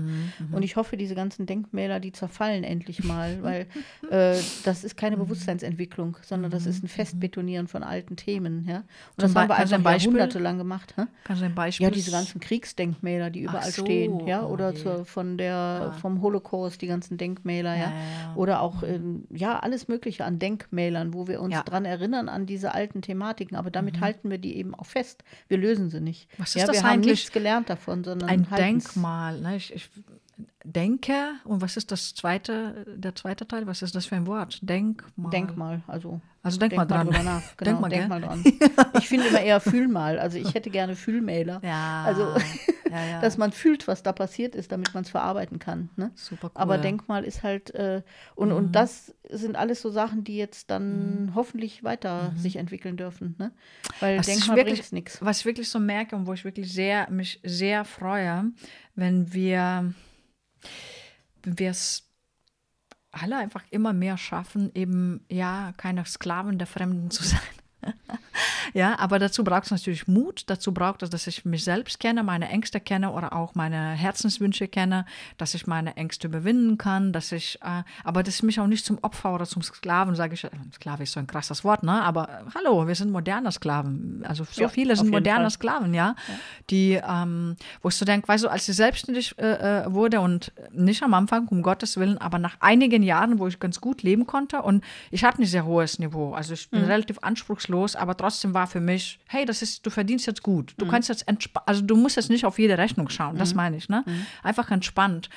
Und ich hoffe, diese ganzen Denkmäler, die zerfallen endlich mal, (laughs) weil äh, das ist keine Bewusstseinsentwicklung, sondern das ist ein Festbetonieren von alten Themen, ja. Und das Zum haben wir Beispiel? jahrhundertelang gemacht. Hä? Kannst du ein Beispiel? Ja, diese ganzen Kriegsdenkmäler, die überall so, stehen, ja, oh oder je. zur, von der, vom Holocaust, die ganzen Denkmäler, ja. Ja, ja, ja. Oder auch, ähm, ja, alles Mögliche an Denkmälern, wo wir uns Ja. dran erinnern an diese alten Thematiken. Aber damit halten wir die eben auch fest. Wir lösen sie nicht. Was ist ja, das wir haben eigentlich? nichts gelernt davon, sondern ein. Denkmal. Ne? Ich, ich denke, und was ist das zweite, der zweite Teil? Was ist das für ein Wort? Denkmal. Denkmal, also. Also denk mal dran. drüber nach. (laughs) Genau, Denk mal, denk mal dran. (laughs) Ich finde immer eher fühl mal. Also ich hätte gerne Fühlmäler. Ja. Also, ja, ja. (laughs) dass man fühlt, was da passiert ist, damit man es verarbeiten kann. Ne? Super cool. Aber Denkmal ist halt, äh, und, Mhm. und das sind alles so Sachen, die jetzt dann hoffentlich weiter sich entwickeln dürfen. Ne? Weil Mhm. Was Denkmal wirklich- bringt nichts. Was ich wirklich so merke und wo ich wirklich sehr, mich sehr freue, wenn wir wir es alle einfach immer mehr schaffen, eben ja keine Sklaven der Fremden zu sein. (laughs) (laughs) ja, aber dazu braucht es natürlich Mut. Dazu braucht es, dass ich mich selbst kenne, meine Ängste kenne oder auch meine Herzenswünsche kenne, dass ich meine Ängste überwinden kann, dass ich, äh, aber dass ich mich auch nicht zum Opfer oder zum Sklaven, sage ich, äh, Sklave ist so ein krasses Wort, ne? Aber äh, hallo, wir sind moderne Sklaven. Also so Ja, viele sind moderne Fall. Sklaven, ja, die, ähm, wo ich so denke, weißt du, als ich selbstständig äh, äh, wurde und nicht am Anfang, um Gottes Willen, aber nach einigen Jahren, wo ich ganz gut leben konnte und ich habe ein sehr hohes Niveau, also ich bin relativ anspruchslos, aber trotzdem war für mich, hey, das ist, du verdienst jetzt gut, du kannst jetzt entspannen, also du musst jetzt nicht auf jede Rechnung schauen, das meine ich, ne? Einfach entspannt.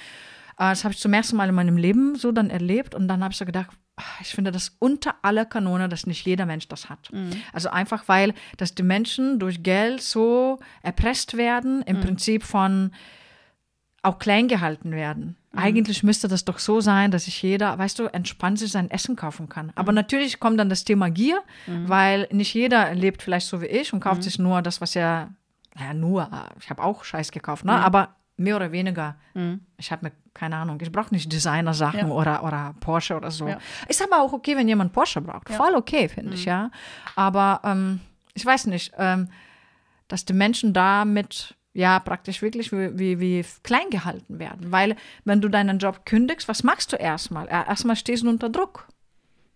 Äh, Das habe ich zum ersten Mal in meinem Leben so dann erlebt und dann habe ich so gedacht, ah, ich finde das unter aller Kanone, dass nicht jeder Mensch das hat. Also einfach, weil, dass die Menschen durch Geld so erpresst werden, im Prinzip von auch klein gehalten werden. Eigentlich müsste das doch so sein, dass sich jeder, weißt du, entspannt sich sein Essen kaufen kann. Aber natürlich kommt dann das Thema Gier, weil nicht jeder lebt vielleicht so wie ich und kauft sich nur das, was er, ja nur, äh, ich habe auch Scheiß gekauft, ne? aber mehr oder weniger. Ich habe mir, keine Ahnung, ich brauche nicht Designer-Sachen Ja. oder, oder Porsche oder so. Ja. Ist aber auch okay, wenn jemand Porsche braucht. Voll okay, finde ich, ja. Aber ähm, ich weiß nicht, ähm, dass die Menschen damit ja praktisch wirklich wie, wie, wie klein gehalten werden. Weil wenn du deinen Job kündigst, was machst du erstmal? Er- Erstmal stehst du unter Druck.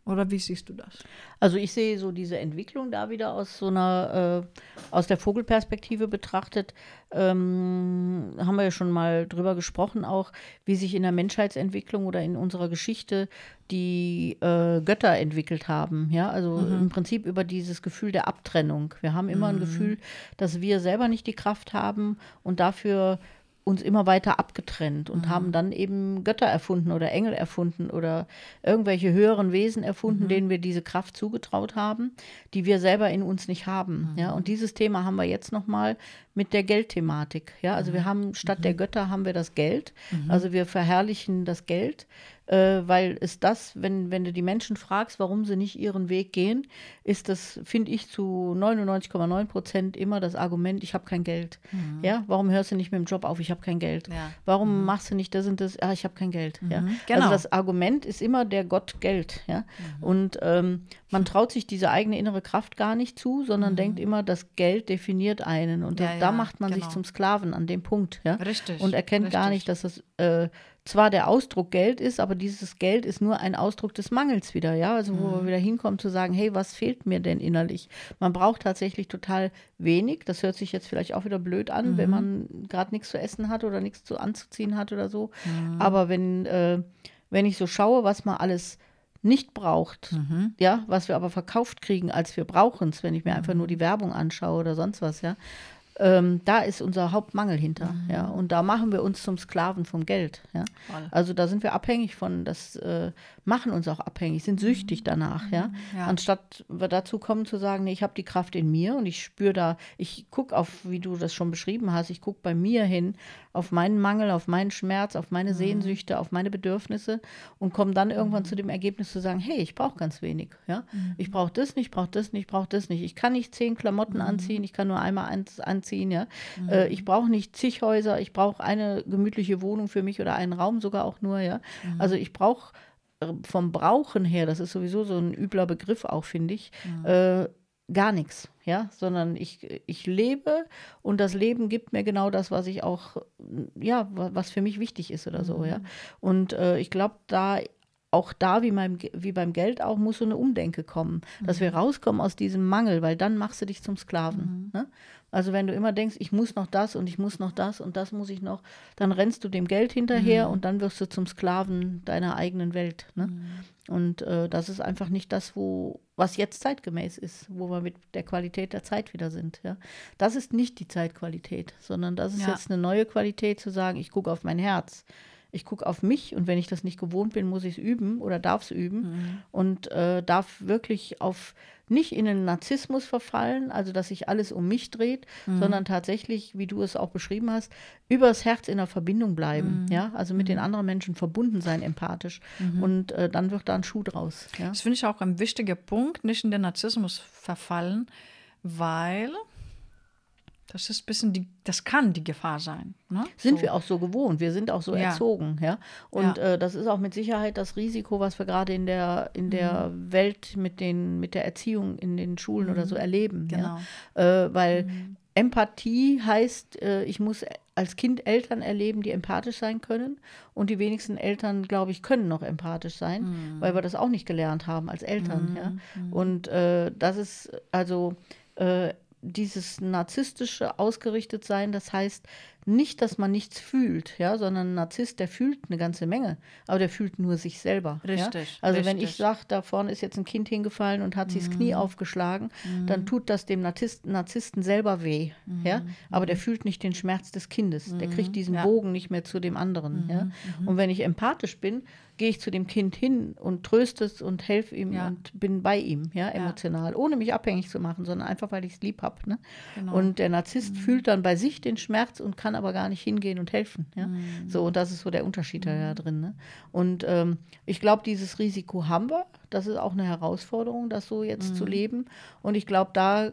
Oder wie siehst du das? Also ich sehe so diese Entwicklung da wieder aus so einer, äh, aus der Vogelperspektive betrachtet, ähm, haben wir ja schon mal drüber gesprochen auch, wie sich in der Menschheitsentwicklung oder in unserer Geschichte die äh, Götter entwickelt haben. Ja, also im Prinzip über dieses Gefühl der Abtrennung. Wir haben immer ein Gefühl, dass wir selber nicht die Kraft haben und dafür uns immer weiter abgetrennt und haben dann eben Götter erfunden oder Engel erfunden oder irgendwelche höheren Wesen erfunden, denen wir diese Kraft zugetraut haben, die wir selber in uns nicht haben. Ja, und dieses Thema haben wir jetzt nochmal mit der Geldthematik. Ja, also wir haben statt der Götter haben wir das Geld. Also wir verherrlichen das Geld äh, weil es das, wenn, wenn du die Menschen fragst, warum sie nicht ihren Weg gehen, ist das, finde ich, zu 99,9 Prozent immer das Argument, ich habe kein Geld. Mhm. Ja, warum hörst du nicht mit dem Job auf, ich habe kein Geld. Ja. Warum mhm. machst du nicht das und das, ah, ich habe kein Geld. Mhm. Ja. Also genau. Also das Argument ist immer der Gott Geld. Ja. Mhm. Und ähm, man traut sich diese eigene innere Kraft gar nicht zu, sondern mhm. denkt immer, das Geld definiert einen. Und ja, da, macht man genau. sich zum Sklaven an dem Punkt. Ja. Richtig. Und erkennt richtig. gar nicht, dass das äh, zwar der Ausdruck Geld ist, aber dieses Geld ist nur ein Ausdruck des Mangels wieder, ja. Also wo mhm. wir wieder hinkommen zu sagen, hey, was fehlt mir denn innerlich? Man braucht tatsächlich total wenig. Das hört sich jetzt vielleicht auch wieder blöd an, mhm. wenn man gerade nichts zu essen hat oder nichts zu anzuziehen hat oder so. Mhm. Aber wenn, äh, wenn ich so schaue, was man alles nicht braucht, mhm. ja, was wir aber verkauft kriegen, als wir brauchen es, wenn ich mir einfach nur die Werbung anschaue oder sonst was, ja, ähm, da ist unser Hauptmangel hinter. Mhm. Ja, und da machen wir uns zum Sklaven vom Geld. Ja. Also da sind wir abhängig von, das äh, machen uns auch abhängig, sind süchtig mhm. danach. Ja. ja. Anstatt wir dazu kommen zu sagen, nee, ich habe die Kraft in mir und ich spüre da, ich gucke auf, wie du das schon beschrieben hast, ich gucke bei mir hin, auf meinen Mangel, auf meinen Schmerz, auf meine mhm. Sehnsüchte, auf meine Bedürfnisse und komme dann irgendwann mhm. zu dem Ergebnis zu sagen, hey, ich brauche ganz wenig. Ja. Mhm. Ich brauche das nicht, ich brauche das nicht, ich brauche das nicht. Ich kann nicht zehn Klamotten anziehen, ich kann nur einmal eins anziehen ziehen. Ja? Äh, ich brauche nicht zig Häuser, ich brauche eine gemütliche Wohnung für mich oder einen Raum sogar auch nur. Ja? Also ich brauche äh, vom Brauchen her, das ist sowieso so ein übler Begriff auch, finde ich, äh, gar nichts, ja, sondern ich, ich lebe und das Leben gibt mir genau das, was ich auch, ja, was für mich wichtig ist oder so, ja. Mhm. Und äh, ich glaube, da auch da, wie, beim, wie beim Geld auch, muss so eine Umdenke kommen, mhm. dass wir mhm. rauskommen aus diesem Mangel, weil dann machst du dich zum Sklaven. Mhm. Ne? Also wenn du immer denkst, ich muss noch das und ich muss noch das und das muss ich noch, dann rennst du dem Geld hinterher mhm. und dann wirst du zum Sklaven deiner eigenen Welt. Ne? Mhm. Und äh, das ist einfach nicht das, wo, was jetzt zeitgemäß ist, wo wir mit der Qualität der Zeit wieder sind. Ja? Das ist nicht die Zeitqualität, sondern das ist ja. jetzt eine neue Qualität zu sagen, ich gucke auf mein Herz ich gucke auf mich und wenn ich das nicht gewohnt bin, muss ich es üben oder darf es üben mhm. und äh, darf wirklich auf nicht in einen Narzissmus verfallen, also dass sich alles um mich dreht, mhm. sondern tatsächlich, wie du es auch beschrieben hast, übers Herz in der Verbindung bleiben, mhm. ja, also mit den mhm. anderen Menschen verbunden sein, empathisch mhm. und äh, dann wird da ein Schuh draus. Ja? Das finde ich auch ein wichtiger Punkt, nicht in den Narzissmus verfallen, weil das ist ein bisschen die, das kann die Gefahr sein. Ne? Sind so. wir auch so gewohnt, wir sind auch so ja. erzogen, ja. Und ja. Äh, das ist auch mit Sicherheit das Risiko, was wir gerade in der, in der mhm. Welt mit, den, mit der Erziehung in den Schulen mhm. oder so erleben. Genau. Ja? Äh, weil mhm. Empathie heißt, äh, ich muss als Kind Eltern erleben, die empathisch sein können. Und die wenigsten Eltern, glaube ich, können noch empathisch sein, mhm. weil wir das auch nicht gelernt haben als Eltern. Ja? Mhm. Und äh, das ist also äh, dieses narzisstische ausgerichtet sein, das heißt nicht, dass man nichts fühlt, ja, sondern ein Narzisst, der fühlt eine ganze Menge, aber der fühlt nur sich selber. Richtig. Ja? Also richtig. wenn ich sage, da vorne ist jetzt ein Kind hingefallen und hat sich das Knie mhm. aufgeschlagen, mhm. dann tut das dem Narzissten, Narzissten selber weh, mhm. ja, aber der mhm. fühlt nicht den Schmerz des Kindes, der kriegt mhm. diesen ja. Bogen nicht mehr zu dem anderen, ja. Mhm. Und wenn ich empathisch bin, gehe ich zu dem Kind hin und tröste es und helfe ihm ja. und bin bei ihm, ja, emotional, ja. ohne mich abhängig zu machen, sondern einfach, weil ich es lieb habe. Ne? Genau. Und der Narzisst mhm. fühlt dann bei sich den Schmerz und kann aber gar nicht hingehen und helfen. Ja? Mhm. So, und das ist so der Unterschied mhm. da drin. Ne? Und ähm, ich glaube, dieses Risiko haben wir. Das ist auch eine Herausforderung, das so jetzt zu mhm. leben. Und ich glaube, da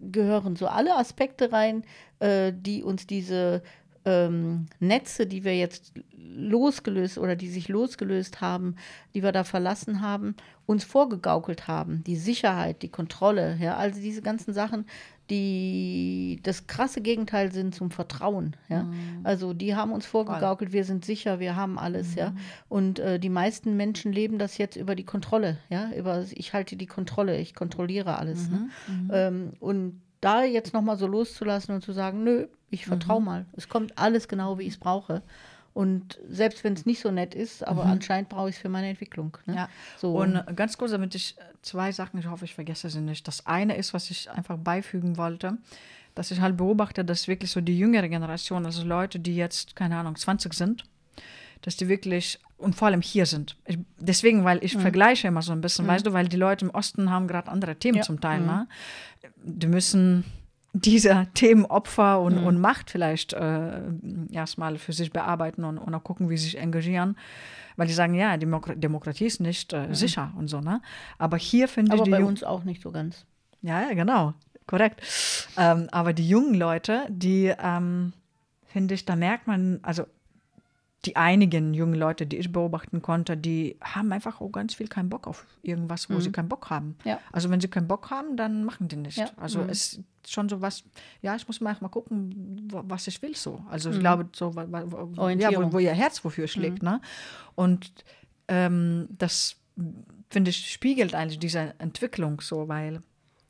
gehören so alle Aspekte rein, äh, die uns diese ähm, Netze, die wir jetzt losgelöst oder die sich losgelöst haben, die wir da verlassen haben, uns vorgegaukelt haben. Die Sicherheit, die Kontrolle, ja, also diese ganzen Sachen, die das krasse Gegenteil sind zum Vertrauen. Ja? Mhm. Also die haben uns vorgegaukelt, wir sind sicher, wir haben alles, mhm. ja. Und äh, die meisten Menschen leben das jetzt über die Kontrolle, ja, über ich halte die Kontrolle, ich kontrolliere alles. Ne? Mhm. Ne? Ähm, und da jetzt nochmal so loszulassen und zu sagen, nö, ich vertraue mhm. mal. Es kommt alles genau, wie ich es brauche. Und selbst wenn es nicht so nett ist, aber mhm. anscheinend brauche ich es für meine Entwicklung. Ne? Ja. So. Und ganz kurz, damit ich zwei Sachen, ich hoffe, ich vergesse sie nicht. Das eine ist, was ich einfach beifügen wollte, dass ich halt beobachte, dass wirklich so die jüngere Generation, also Leute, die jetzt, keine Ahnung, 20 sind, dass die wirklich und vor allem hier sind. Ich, deswegen, weil ich mhm. vergleiche immer so ein bisschen, mhm. weißt du, weil die Leute im Osten haben gerade andere Themen ja. zum Teil. Mhm. Ne? Die müssen dieser Themen Opfer und, mhm. und Macht vielleicht äh, erstmal für sich bearbeiten und, und auch gucken, wie sie sich engagieren. Weil die sagen, ja, Demok Demokratie ist nicht äh, mhm. sicher und so, ne? Aber hier finde ich. Aber bei uns auch nicht so ganz. Ja, ja genau, korrekt. Ähm, aber die jungen Leute, die, ähm, finde ich, da merkt man, also die einigen jungen Leute, die ich beobachten konnte, die haben einfach auch ganz viel keinen Bock auf irgendwas, wo mhm. sie keinen Bock haben. Ja. Also wenn sie keinen Bock haben, dann machen die nicht. Ja. Also mhm. es ist schon so was, ja, ich muss mal gucken, was ich will so. Also ich mhm. glaube, so wo, ja, wo, wo, ihr Herz wofür schlägt. Mhm. Ne? Und ähm, das, finde ich, spiegelt eigentlich diese Entwicklung so, weil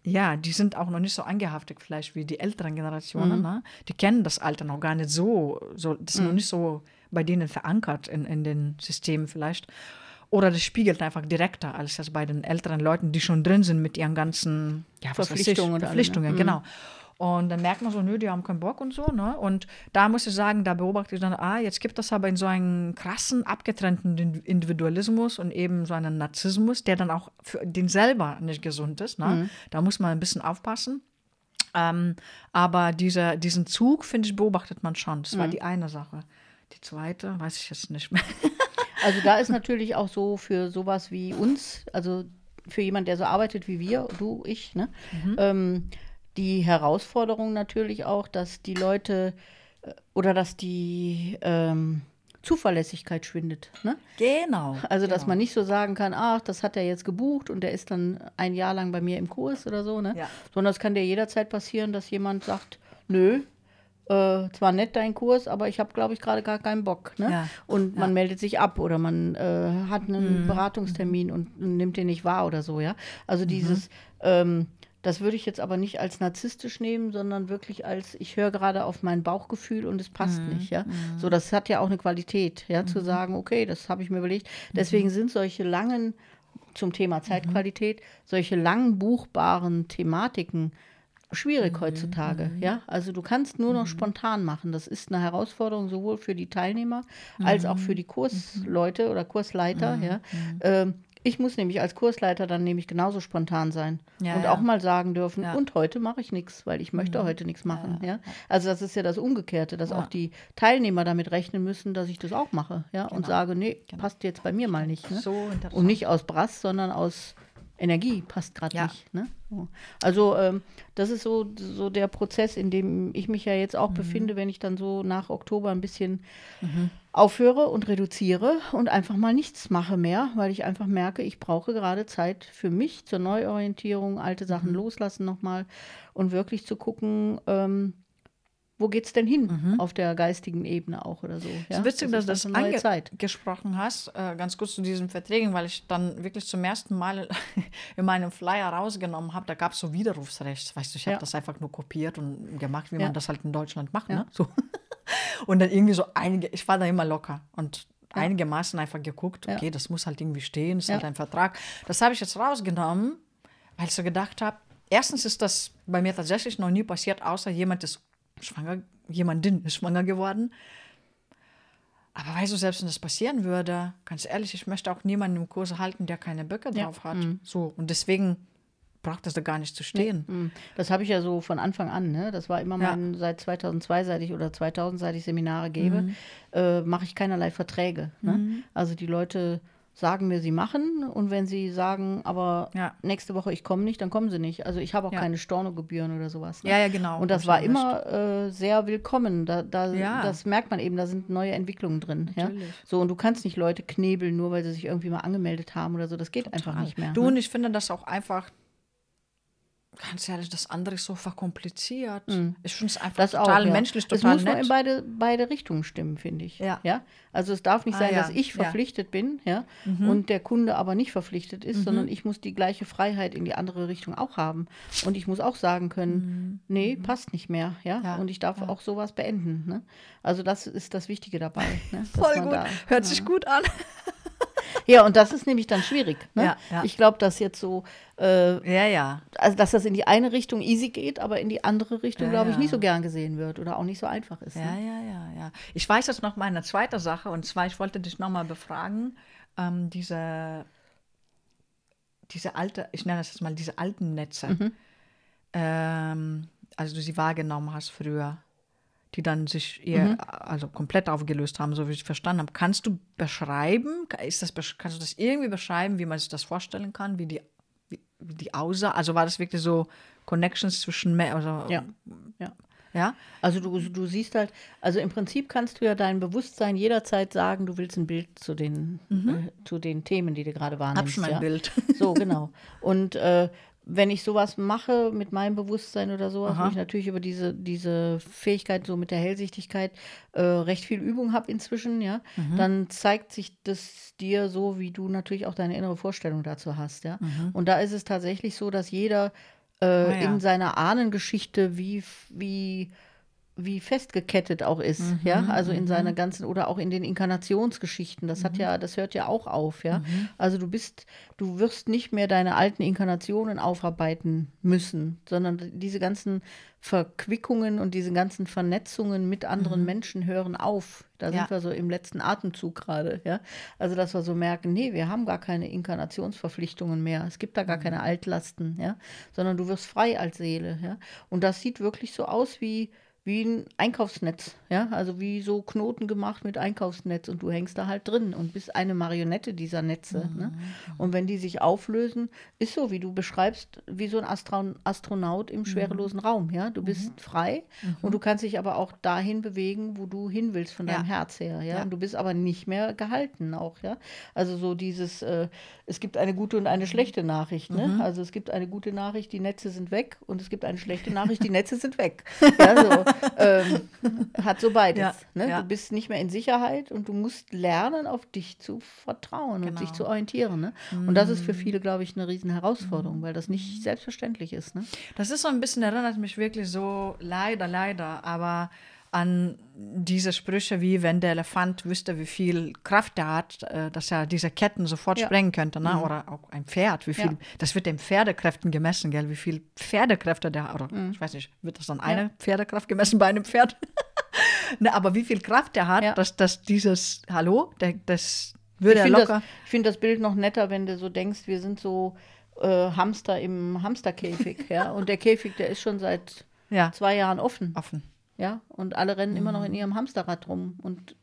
ja, die sind auch noch nicht so angehaftet vielleicht wie die älteren Generationen. Mhm. Ne? Die kennen das Alter noch gar nicht so, so das ist noch nicht so bei denen verankert in, in den Systemen vielleicht. Oder das spiegelt einfach direkter als das bei den älteren Leuten, die schon drin sind mit ihren ganzen ja, Verpflichtungen. Ich, Verpflichtungen, alle, ne? genau. Und dann merkt man so, nö, die haben keinen Bock und so. Ne? Und da muss ich sagen, da beobachte ich dann, ah, jetzt gibt das aber in so einen krassen, abgetrennten Individualismus und eben so einen Narzissmus, der dann auch für den selber nicht gesund ist. Ne? Mhm. Da muss man ein bisschen aufpassen. Ähm, aber diese, diesen Zug, finde ich, beobachtet man schon. Das war mhm. die eine Sache. Die zweite weiß ich jetzt nicht mehr. (laughs) also da ist natürlich auch so für sowas wie uns, also für jemand, der so arbeitet wie wir, du, ich, ne? Mhm. Ähm, die Herausforderung natürlich auch, dass die Leute äh, oder dass die ähm, Zuverlässigkeit schwindet. Ne? Genau. Also, dass genau. man nicht so sagen kann, ach, das hat er jetzt gebucht und der ist dann ein Jahr lang bei mir im Kurs oder so, ne? Ja. Sondern es kann dir jederzeit passieren, dass jemand sagt, nö, äh, zwar nett dein Kurs, aber ich habe, glaube ich, gerade gar keinen Bock. Ne? Ja. Und man ja. meldet sich ab oder man äh, hat einen mhm. Beratungstermin und, und, nimmt den nicht wahr oder so, ja. Also mhm. dieses, ähm, das würde ich jetzt aber nicht als narzisstisch nehmen, sondern wirklich als, ich höre gerade auf mein Bauchgefühl und es passt mhm. nicht, ja. Mhm. So, das hat ja auch eine Qualität, ja, zu mhm. sagen, okay, das habe ich mir überlegt. Deswegen sind solche langen, zum Thema Zeitqualität, solche lang buchbaren Thematiken schwierig mhm. heutzutage. Mhm. Ja, also du kannst nur noch mhm. spontan machen. Das ist eine Herausforderung sowohl für die Teilnehmer als auch für die mhm. Kursleute oder Kursleiter. Mhm. Ja, ähm, ich muss nämlich als Kursleiter dann nämlich genauso spontan sein ja, und ja. auch mal sagen dürfen, ja. und heute mache ich nichts, weil ich möchte heute nichts machen. Ja, Also das ist ja das Umgekehrte, dass auch die Teilnehmer damit rechnen müssen, dass ich das auch mache. Ja, genau. und sage, nee, genau. passt jetzt bei mir mal nicht. Ne? So und nicht aus Brass, sondern aus Energie passt gerade ja. nicht. Ne? Also ähm, das ist so, so der Prozess, in dem ich mich ja jetzt auch mhm. befinde, wenn ich dann so nach Oktober ein bisschen mhm. aufhöre und reduziere und einfach mal nichts mache mehr, weil ich einfach merke, ich brauche gerade Zeit für mich zur Neuorientierung, alte Sachen mhm. loslassen nochmal und wirklich zu gucken, ähm, wo geht es denn hin mhm. auf der geistigen Ebene auch oder so. Ja? Es ist witzig, das dass du das angesprochen hast, äh, ganz kurz zu diesen Verträgen, weil ich dann wirklich zum ersten Mal (laughs) in meinem Flyer rausgenommen habe, da gab es so Widerrufsrecht. Weißt du, ich habe ja. das einfach nur kopiert und gemacht, wie ja. man das halt in Deutschland macht. Ne? So. (laughs) und dann irgendwie so einige, ich war da immer locker und einigermaßen einfach geguckt, okay, das muss halt irgendwie stehen, ist halt ein Vertrag. Das habe ich jetzt rausgenommen, weil ich so gedacht habe, erstens ist das bei mir tatsächlich noch nie passiert, außer jemand ist schwanger, jemandin ist schwanger geworden. Aber weißt du, selbst wenn das passieren würde, ganz ehrlich, ich möchte auch niemanden im Kurs halten, der keine Böcke ja. drauf hat. Mhm. So, und deswegen braucht das da gar nicht zu stehen. Mhm. Das habe ich ja so von Anfang an. Ne? Das war immer mein, seit 2002, seit ich oder 2000, seit ich Seminare gebe, mhm. äh, mache ich keinerlei Verträge. Ne? Mhm. Also die Leute sagen mir, sie machen. Und wenn sie sagen, aber ja. nächste Woche ich komme nicht, dann kommen sie nicht. Also ich habe auch ja. keine Stornogebühren oder sowas. Ne? Ja, ja, genau. Und das war immer äh, sehr willkommen. Da, da, ja. Das merkt man eben, da sind neue Entwicklungen drin. Natürlich. Ja? So, und du kannst nicht Leute knebeln, nur weil sie sich irgendwie mal angemeldet haben oder so. Das geht Total. einfach nicht mehr. Du, ne? und ich finde das auch einfach ganz ehrlich, das andere ist so verkompliziert. Mhm. Ich finde es einfach das total auch, ja. menschlich, total Es muss nett. nur in beide, beide Richtungen stimmen, finde ich. Ja. ja. Also es darf nicht ah, sein, ja. dass ich verpflichtet bin ja, mhm. und der Kunde aber nicht verpflichtet ist, mhm. sondern ich muss die gleiche Freiheit in die andere Richtung auch haben. Und ich muss auch sagen können, mhm. nee, mhm. passt nicht mehr. Ja? Und ich darf auch sowas beenden. Ne? Also das ist das Wichtige dabei. Ne? (laughs) Voll gut. Da, Hört sich gut an. Ja, und das ist nämlich dann schwierig. Ne? Ja, ja. Ich glaube, dass jetzt so, äh, ja, ja. Also, dass das in die eine Richtung easy geht, aber in die andere Richtung, ja, glaube ich, nicht so gern gesehen wird oder auch nicht so einfach ist. Ja, ne? ja, ja, ja. Ich weiß jetzt noch mal eine zweite Sache, und zwar, ich wollte dich noch mal befragen, ähm, diese, diese alte, ich nenne das jetzt mal diese alten Netze. Mhm. Ähm, als du sie wahrgenommen hast früher, die dann sich eher, Mhm. also komplett aufgelöst haben, so wie ich verstanden habe. Kannst du beschreiben, ist das, kannst du das irgendwie beschreiben, wie man sich das vorstellen kann, wie die, wie, wie die aussah? Also war das wirklich so Connections zwischen, Me- also, Ja. ja. ja? Also du, du siehst halt, also im Prinzip kannst du ja dein Bewusstsein jederzeit sagen, du willst ein Bild zu den, äh, zu den Themen, die du gerade Hab wahrnimmst. schon mein ja? Bild. So, genau. Und äh, wenn ich sowas mache mit meinem Bewusstsein oder sowas, wo ich natürlich über diese, diese Fähigkeit, so mit der Hellsichtigkeit, äh, recht viel Übung habe inzwischen, ja, dann zeigt sich das dir so, wie du natürlich auch deine innere Vorstellung dazu hast, ja. Und da ist es tatsächlich so, dass jeder äh, Ah, ja. in seiner Ahnengeschichte wie, wie wie festgekettet auch ist, ja, also in seiner ganzen oder auch in den Inkarnationsgeschichten. Das hat ja, das hört ja auch auf, ja. Also du bist, du wirst nicht mehr deine alten Inkarnationen aufarbeiten müssen, sondern diese ganzen Verquickungen und diese ganzen Vernetzungen mit anderen Menschen hören auf. Da Ja. sind wir so im letzten Atemzug gerade, ja. Also dass wir so merken, nee, wir haben gar keine Inkarnationsverpflichtungen mehr. Es gibt da gar keine Altlasten, ja, sondern du wirst frei als Seele, ja. Und das sieht wirklich so aus wie wie ein Einkaufsnetz, ja, also wie so Knoten gemacht mit Einkaufsnetz und du hängst da halt drin und bist eine Marionette dieser Netze. Ne? Und wenn die sich auflösen, ist so, wie du beschreibst, wie so ein Astron Astronaut im schwerelosen Raum, ja. Du bist frei und du kannst dich aber auch dahin bewegen, wo du hin willst von deinem Ja. Herz her, ja. Ja. Und du bist aber nicht mehr gehalten auch, ja. Also so dieses, äh, es gibt eine gute und eine schlechte Nachricht, ne? Also es gibt eine gute Nachricht, die Netze sind weg und es gibt eine schlechte (laughs) Nachricht, die Netze sind weg. (laughs) Ja, so, ähm, hat so beides. Ja, ne? ja. Du bist nicht mehr in Sicherheit und du musst lernen, auf dich zu vertrauen und dich Genau. zu orientieren. Ne? Und das ist für viele, glaube ich, eine riesen Herausforderung, weil das nicht selbstverständlich ist. Ne? Das ist so ein bisschen, erinnert mich wirklich so, leider, leider, aber an diese Sprüche wie, wenn der Elefant wüsste, wie viel Kraft er hat, äh, dass er diese Ketten sofort Ja. sprengen könnte, ne? oder auch ein Pferd, wie viel, Ja. das wird den Pferdekräften gemessen, gell? wie viel Pferdekräfte der hat, oder ich weiß nicht, wird das dann eine Pferdekraft gemessen bei einem Pferd? (laughs) ne, aber wie viel Kraft er hat, Ja. dass, dass dieses, hallo, der, das würde Ich er finde locker, das, ich find das Bild noch netter, wenn du so denkst, wir sind so äh, Hamster im Hamsterkäfig. ja? Und der Käfig, der ist schon seit ja, zwei Jahren offen. offen. Ja, und alle rennen immer Mhm. noch in ihrem Hamsterrad rum und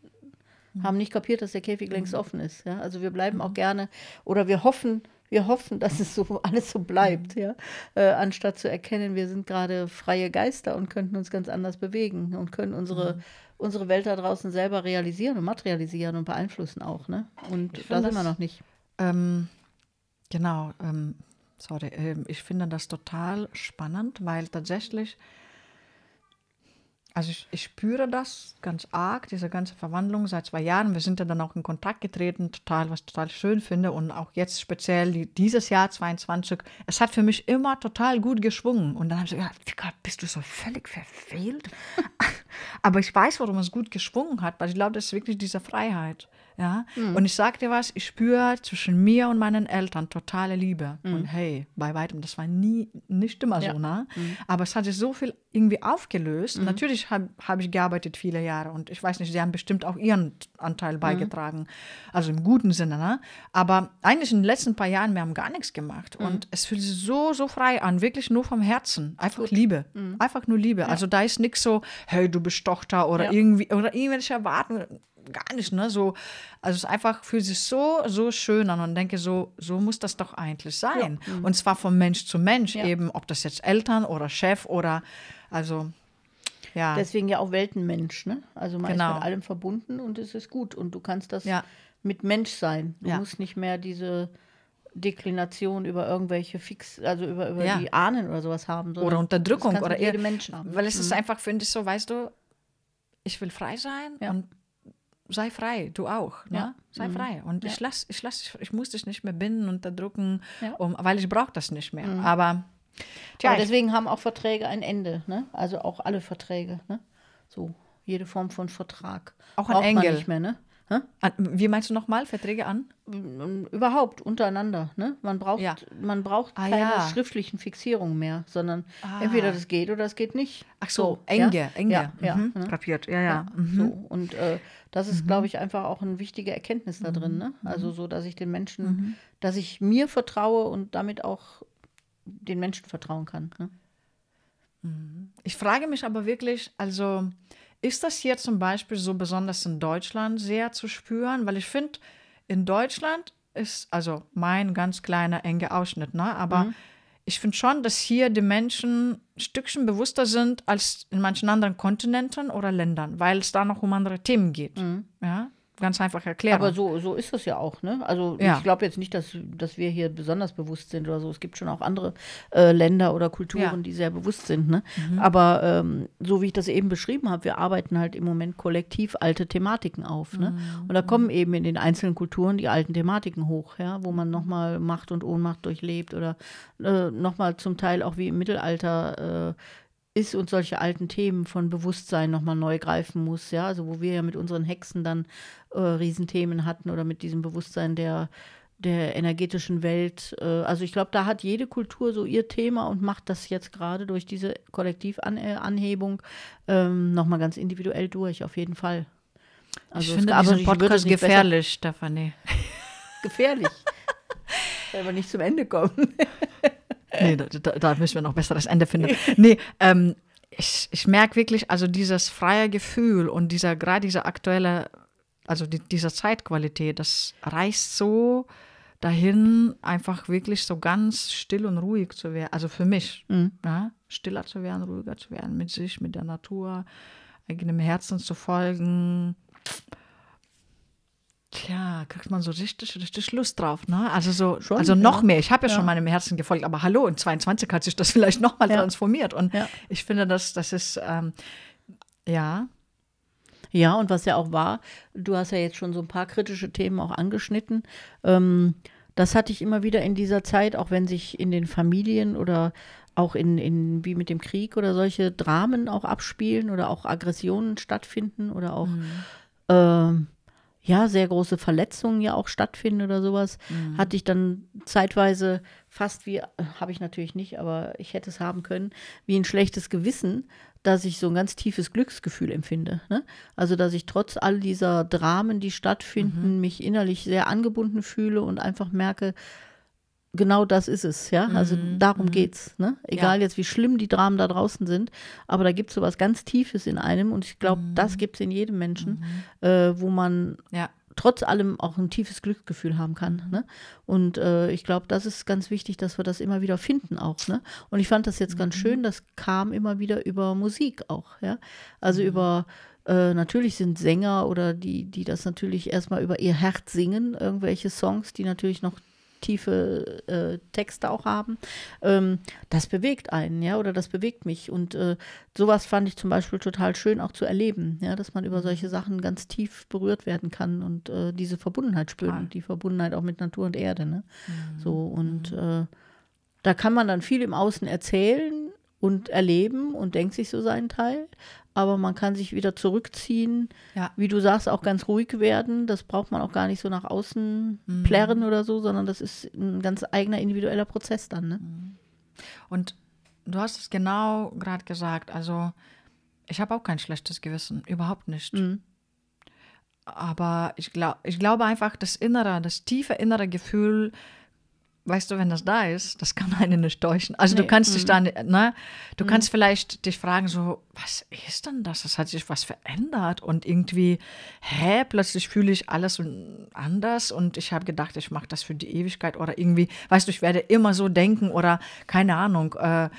haben nicht kapiert, dass der Käfig längst Mhm. offen ist. Ja, also wir bleiben auch gerne oder wir hoffen, wir hoffen, dass es so (laughs) alles so bleibt, Mhm. ja, äh, anstatt zu erkennen, wir sind gerade freie Geister und könnten uns ganz anders bewegen und können unsere Mhm. unsere Welt da draußen selber realisieren und materialisieren und beeinflussen auch, ne? Und da sind wir das- noch nicht. Ähm, genau, ähm, sorry, ähm, ich finde das total spannend, weil tatsächlich, also ich, ich spüre das ganz arg, diese ganze Verwandlung seit zwei Jahren. Wir sind ja dann auch in Kontakt getreten, total, was ich total schön finde und auch jetzt speziell die, dieses Jahr 22, es hat für mich immer total gut geschwungen und dann habe ich so, ja, Vika, bist du so völlig verfehlt? (laughs) Aber ich weiß, warum es gut geschwungen hat, weil ich glaube, das ist wirklich diese Freiheit. Ja? Und ich sag dir was, ich spüre zwischen mir und meinen Eltern totale Liebe. Und hey, bei weitem, das war nie, nicht immer Ja. so, ne? Aber es hat sich so viel irgendwie aufgelöst. Natürlich habe hab ich gearbeitet viele Jahre und ich weiß nicht, sie haben bestimmt auch ihren Anteil beigetragen. Also im guten Sinne, ne? Aber eigentlich in den letzten paar Jahren, wir haben gar nichts gemacht. Und es fühlt sich so, so frei an, wirklich nur vom Herzen. Einfach Liebe. Einfach nur Liebe. Also da ist nichts so, hey, du bist Tochter oder Ja. irgendwie, oder irgendwelche Erwartungen. Gar nicht, ne? So, also es ist einfach fühlt sich so, so schön an und denke so, so muss das doch eigentlich sein. Und zwar von Mensch zu Mensch Ja. eben, ob das jetzt Eltern oder Chef oder, also, ja. Deswegen ja auch Weltenmensch, ne? Also man ist Genau. mit allem verbunden und es ist gut. Und du kannst das Ja. mit Mensch sein. Du Ja. musst nicht mehr diese Deklination über irgendwelche Fix, also über, über Ja. die Ahnen oder sowas haben. oder Unterdrückung oder eher- Menschen haben. Weil es ist einfach, finde ich so, weißt du, ich will frei sein Ja. und sei frei, du auch. Ne? Ja. Sei frei. Und ich Ja. lass, ich lass, ich muss dich nicht mehr binden, unterdrücken, Ja. um, weil ich brauche das nicht mehr. Aber tja, Aber ich, deswegen haben auch Verträge ein Ende, ne? Also auch alle Verträge, ne? So, jede Form von Vertrag. Auch ein Braucht man Engel. nicht mehr, ne? Hä? wie meinst du nochmal, Verträge an? Überhaupt untereinander, ne? Man braucht, Ja. man braucht Ah, keine ja. schriftlichen Fixierungen mehr, sondern Ah. entweder das geht oder es geht nicht. Ach so, ja? enge, enge. Ja, ja, mhm. ne? Kapiert, ja, ja. Mhm. So, und äh, das ist, glaube ich, einfach auch eine wichtige Erkenntnis da drin. Ne? Mhm. Also so, dass ich den Menschen, dass ich mir vertraue und damit auch den Menschen vertrauen kann. Ne? Ich frage mich aber wirklich, also ist das hier zum Beispiel so besonders in Deutschland sehr zu spüren? Weil ich finde, in Deutschland ist, also mein ganz kleiner, enger Ausschnitt, ne? aber ich finde schon, dass hier die Menschen ein Stückchen bewusster sind als in manchen anderen Kontinenten oder Ländern, weil es da noch um andere Themen geht. Ja, ganz einfach erklären. Aber so, so ist das ja auch, ne? Also Ja. ich glaube jetzt nicht, dass, dass wir hier besonders bewusst sind oder so. Es gibt schon auch andere äh, Länder oder Kulturen, Ja. die sehr bewusst sind, ne? Aber ähm, so wie ich das eben beschrieben habe, wir arbeiten halt im Moment kollektiv alte Thematiken auf, ne? Und da kommen eben in den einzelnen Kulturen die alten Thematiken hoch, ja, wo man nochmal Macht und Ohnmacht durchlebt oder äh, nochmal zum Teil auch wie im Mittelalter äh, ist und solche alten Themen von Bewusstsein nochmal neu greifen muss, ja, also wo wir ja mit unseren Hexen dann äh, Riesenthemen hatten oder mit diesem Bewusstsein der, der energetischen Welt. Äh, also ich glaube, da hat jede Kultur so ihr Thema und macht das jetzt gerade durch diese Kollektivanhebung ähm, nochmal ganz individuell durch, auf jeden Fall. Also ich finde aber diesen Podcast gefährlich, Stefanie. (laughs) Gefährlich. (laughs) Weil wir nicht zum Ende kommen. (laughs) Nee, da, da, da müssen wir noch besser das Ende finden. (laughs) Nee, ähm, ich, ich merke wirklich, also dieses freie Gefühl und dieser, gerade diese aktuelle, also die, diese Zeitqualität, das reißt so dahin, einfach wirklich so ganz still und ruhig zu werden. Also für mich, ja, stiller zu werden, ruhiger zu werden, mit sich, mit der Natur, eigenem Herzen zu folgen. Tja, kriegt man so richtig, richtig Lust drauf, ne? Also so, Schon, also noch ja. mehr. Ich habe ja, Ja. schon meinem Herzen gefolgt, aber hallo, in 22 hat sich das (laughs) vielleicht noch mal Ja. transformiert. Und ich finde, das, das ist, ähm, ja, Ja, und was ja auch war, du hast ja jetzt schon so ein paar kritische Themen auch angeschnitten. Ähm, das hatte ich immer wieder in dieser Zeit, auch wenn sich in den Familien oder auch in, in wie mit dem Krieg oder solche Dramen auch abspielen oder auch Aggressionen stattfinden oder auch ähm, ja, sehr große Verletzungen ja auch stattfinden oder sowas, hatte ich dann zeitweise fast wie, habe ich natürlich nicht, aber ich hätte es haben können, wie ein schlechtes Gewissen, dass ich so ein ganz tiefes Glücksgefühl empfinde. Ne? Also, dass ich trotz all dieser Dramen, die stattfinden, mich innerlich sehr angebunden fühle und einfach merke, genau das ist es, ja. Also darum geht's. Ne? Egal jetzt, wie schlimm die Dramen da draußen sind, aber da gibt es so was ganz Tiefes in einem und ich glaube, das gibt es in jedem Menschen, äh, wo man ja, trotz allem auch ein tiefes Glücksgefühl haben kann. Ne? Und äh, ich glaube, das ist ganz wichtig, dass wir das immer wieder finden auch. Ne? Und ich fand das jetzt ganz schön, das kam immer wieder über Musik auch. Ja? Also über äh, natürlich sind Sänger oder die, die das natürlich erstmal über ihr Herz singen, irgendwelche Songs, die natürlich noch tiefe äh, Texte auch haben, ähm, das bewegt einen, ja, oder das bewegt mich. Und äh, sowas fand ich zum Beispiel total schön auch zu erleben, ja, dass man über solche Sachen ganz tief berührt werden kann und äh, diese Verbundenheit spüren, Total. und die Verbundenheit auch mit Natur und Erde, ne? So, und äh, da kann man dann viel im Außen erzählen und erleben und denkt sich so seinen Teil, aber man kann sich wieder zurückziehen, ja. wie du sagst, auch ganz ruhig werden. Das braucht man auch gar nicht so nach außen plärren oder so, sondern das ist ein ganz eigener individueller Prozess dann. Ne? Und du hast es genau gerade gesagt. Also, ich habe auch kein schlechtes Gewissen, überhaupt nicht. Mhm. Aber ich, glaub, ich glaube einfach, das innere, das tiefe innere Gefühl, weißt du, wenn das da ist, das kann einen nicht täuschen. Also du Nee, kannst dich dann, ne, du kannst vielleicht dich fragen so, was ist denn das? Es hat sich was verändert und irgendwie, hä, plötzlich fühle ich alles anders und ich habe gedacht, ich mache das für die Ewigkeit oder irgendwie, weißt du, ich werde immer so denken oder keine Ahnung, äh,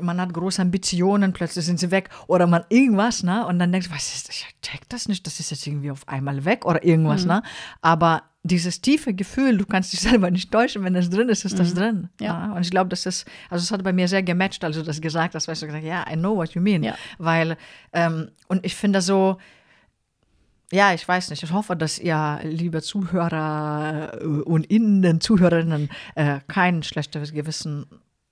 man hat große Ambitionen, plötzlich sind sie weg oder man irgendwas, ne? Und dann denkst du, was ist das? Ich check das nicht, das ist jetzt irgendwie auf einmal weg oder irgendwas, ne? Aber dieses tiefe Gefühl, du kannst dich (laughs) selber nicht täuschen, wenn das drin ist, ist das drin. Ja. Und ich glaube, das ist, also es hat bei mir sehr gematcht, als du das gesagt hast, weißt du, gesagt, ja, I know what you mean. Ja. Weil, ähm, und ich finde so, ja, ich weiß nicht. Ich hoffe, dass ihr, liebe Zuhörer äh, und Innen, Zuhörerinnen, äh, kein schlechtes Gewissen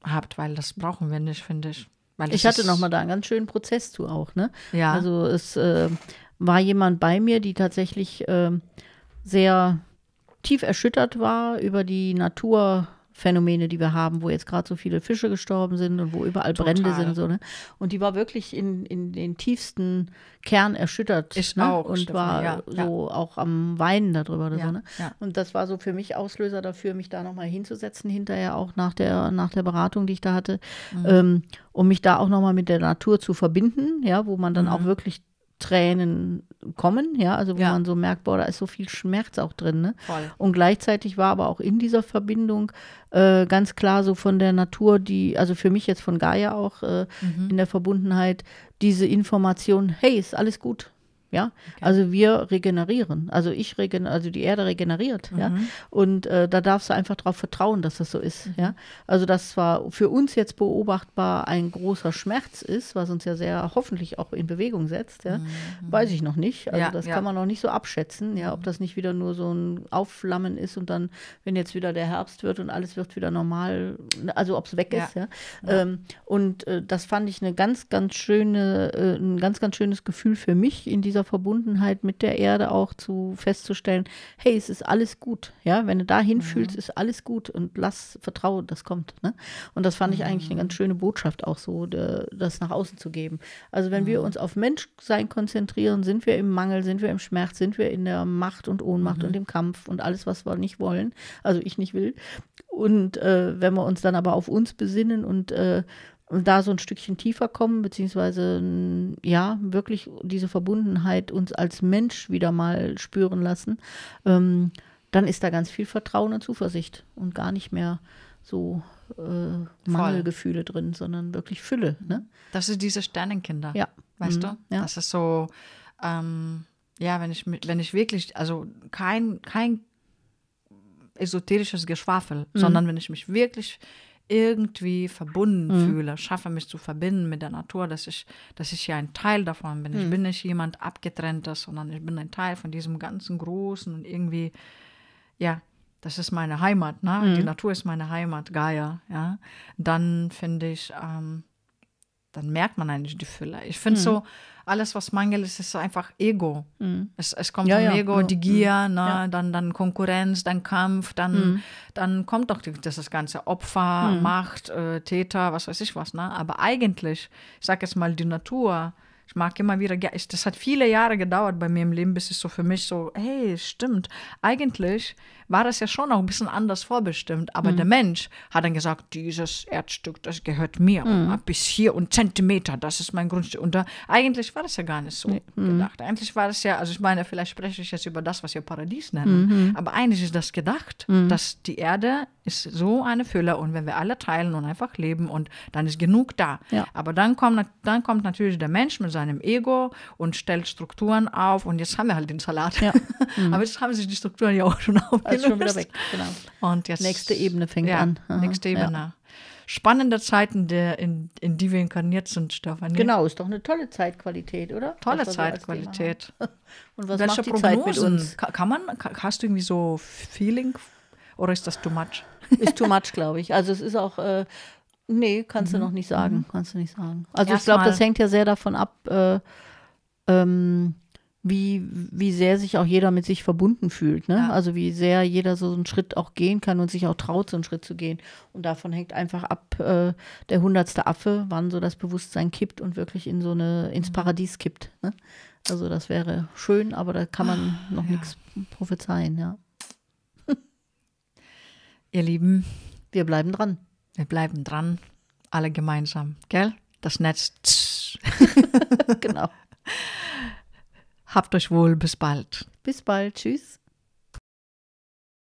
habt, weil das brauchen wir nicht, finde ich. Weil Ich das hatte ist- noch mal da einen ganz schönen Prozess zu auch. Ne? Ja. Also es äh, war jemand bei mir, die tatsächlich ähm, sehr tief erschüttert war über die Phänomene, die wir haben, wo jetzt gerade so viele Fische gestorben sind und wo überall Brände Total. sind. So, ne? Und die war wirklich in, in den tiefsten Kern erschüttert. Ich ne? auch, Und Stefanie, war ja, so auch am Weinen darüber oder Ja, so. Ne? ja. Und das war so für mich Auslöser dafür, mich da nochmal hinzusetzen, hinterher auch nach der, nach der Beratung, die ich da hatte, Mhm. ähm, um mich da auch nochmal mit der Natur zu verbinden, ja, wo man dann Mhm. auch wirklich Tränen kommen, ja, also wo Ja. man so merkt, boah, da ist so viel Schmerz auch drin, ne? Voll. Und gleichzeitig war aber auch in dieser Verbindung äh, ganz klar so von der Natur, die, also für mich jetzt von Gaia auch äh, Mhm. in der Verbundenheit, diese Information, hey, ist alles gut. Ja, also wir regenerieren. Also ich regen, also die Erde regeneriert, ja. Mhm. Und äh, da darfst du einfach darauf vertrauen, dass das so ist, ja. Also das zwar für uns jetzt beobachtbar ein großer Schmerz ist, was uns ja sehr hoffentlich auch in Bewegung setzt, ja, weiß ich noch nicht. Also Ja, das ja. kann man noch nicht so abschätzen, ja, ob das nicht wieder nur so ein Aufflammen ist und dann, wenn jetzt wieder der Herbst wird und alles wird wieder normal, also ob es weg Ja. ist, ja. Ähm, und äh, das fand ich eine ganz, ganz schöne, äh, ein ganz, ganz schönes Gefühl für mich in dieser Verbundenheit mit der Erde auch zu festzustellen, hey, es ist alles gut, ja, wenn du da hinfühlst, ist alles gut und lass vertrauen, das kommt, ne? Und das fand ich eigentlich eine ganz schöne Botschaft auch so, de, das nach außen zu geben. Also wenn wir uns auf Menschsein konzentrieren, sind wir im Mangel, sind wir im Schmerz, sind wir in der Macht und Ohnmacht und im Kampf und alles, was wir nicht wollen, also ich nicht will. Und äh, wenn wir uns dann aber auf uns besinnen und äh, und da so ein Stückchen tiefer kommen, beziehungsweise ja, wirklich diese Verbundenheit uns als Mensch wieder mal spüren lassen, ähm, dann ist da ganz viel Vertrauen und Zuversicht und gar nicht mehr so äh, Mangelgefühle drin, sondern wirklich Fülle. Ne? Das ist diese Sternenkinder. Ja. Weißt Mhm, du? ja. Das ist so, ähm, ja, wenn ich, wenn ich wirklich, also kein, kein esoterisches Geschwafel, Mhm. sondern wenn ich mich wirklich irgendwie verbunden Mhm. fühle, schaffe mich zu verbinden mit der Natur, dass ich, dass ich ja ein Teil davon bin. Mhm. Ich bin nicht jemand abgetrenntes, sondern ich bin ein Teil von diesem ganzen Großen und irgendwie, ja, das ist meine Heimat, ne? Mhm. Die Natur ist meine Heimat, Gaia, ja. Dann finde ich, ähm, dann merkt man eigentlich die Fülle. Ich Mhm. finde so, alles, was Mangel ist, ist einfach Ego. Es, es kommt Ja, vom ja, Ego, die Gier, Mhm. ne? Ja. dann, dann Konkurrenz, dann Kampf, dann, dann kommt doch das, das ganze Opfer, Mhm. Macht, äh, Täter, was weiß ich was. Ne? Aber eigentlich, ich sag jetzt mal, die Natur, ich mag immer wieder, ich, das hat viele Jahre gedauert bei mir im Leben, bis es so für mich so, hey, stimmt, eigentlich war das ja schon auch ein bisschen anders vorbestimmt, aber der Mensch hat dann gesagt, dieses Erdstück, das gehört mir, und bis hier und Zentimeter, das ist mein Grundstück. Und da, eigentlich war das ja gar nicht so gedacht. Eigentlich war das ja, also ich meine, vielleicht spreche ich jetzt über das, was wir Paradies nennen, aber eigentlich ist das gedacht, dass die Erde ist so eine Fülle und wenn wir alle teilen und einfach leben und dann ist genug da. Ja. Aber dann kommt, dann kommt natürlich der Mensch mit seinem Ego und stellt Strukturen auf und jetzt haben wir halt den Salat. Ja. (laughs) Aber jetzt haben sich die Strukturen ja auch schon (laughs) aufgelöst. Also schon wieder weg, genau. Und jetzt, Nächste Ebene fängt ja, an. Aha, Nächste ja. Ebene. Spannende Zeiten, der, in, in die wir inkarniert sind, Stefanie. Genau, ist doch eine tolle Zeitqualität, oder? Tolle Zeitqualität. (laughs) Und was Welche macht die Zeit mit Prognosen? uns? Ka- Kann man, hast du irgendwie so Feeling oder ist das too much? (laughs) Ist too much, glaube ich. Also es ist auch, äh, nee, kannst du noch nicht sagen. Kannst du nicht sagen. Also ich glaube, das hängt ja sehr davon ab, äh, ähm, wie, wie sehr sich auch jeder mit sich verbunden fühlt. Ne? Ja. Also wie sehr jeder so einen Schritt auch gehen kann und sich auch traut, so einen Schritt zu gehen. Und davon hängt einfach ab äh, der hundertste Affe, wann so das Bewusstsein kippt und wirklich in so eine, ins Paradies kippt. Ne? Also das wäre schön, aber da kann man noch nichts prophezeien, ja. (laughs) Ihr Lieben, Wir bleiben dran. wir bleiben dran, alle gemeinsam, gell? Das Netz. (laughs) (laughs) genau. Habt euch wohl, bis bald. Bis bald. Tschüss.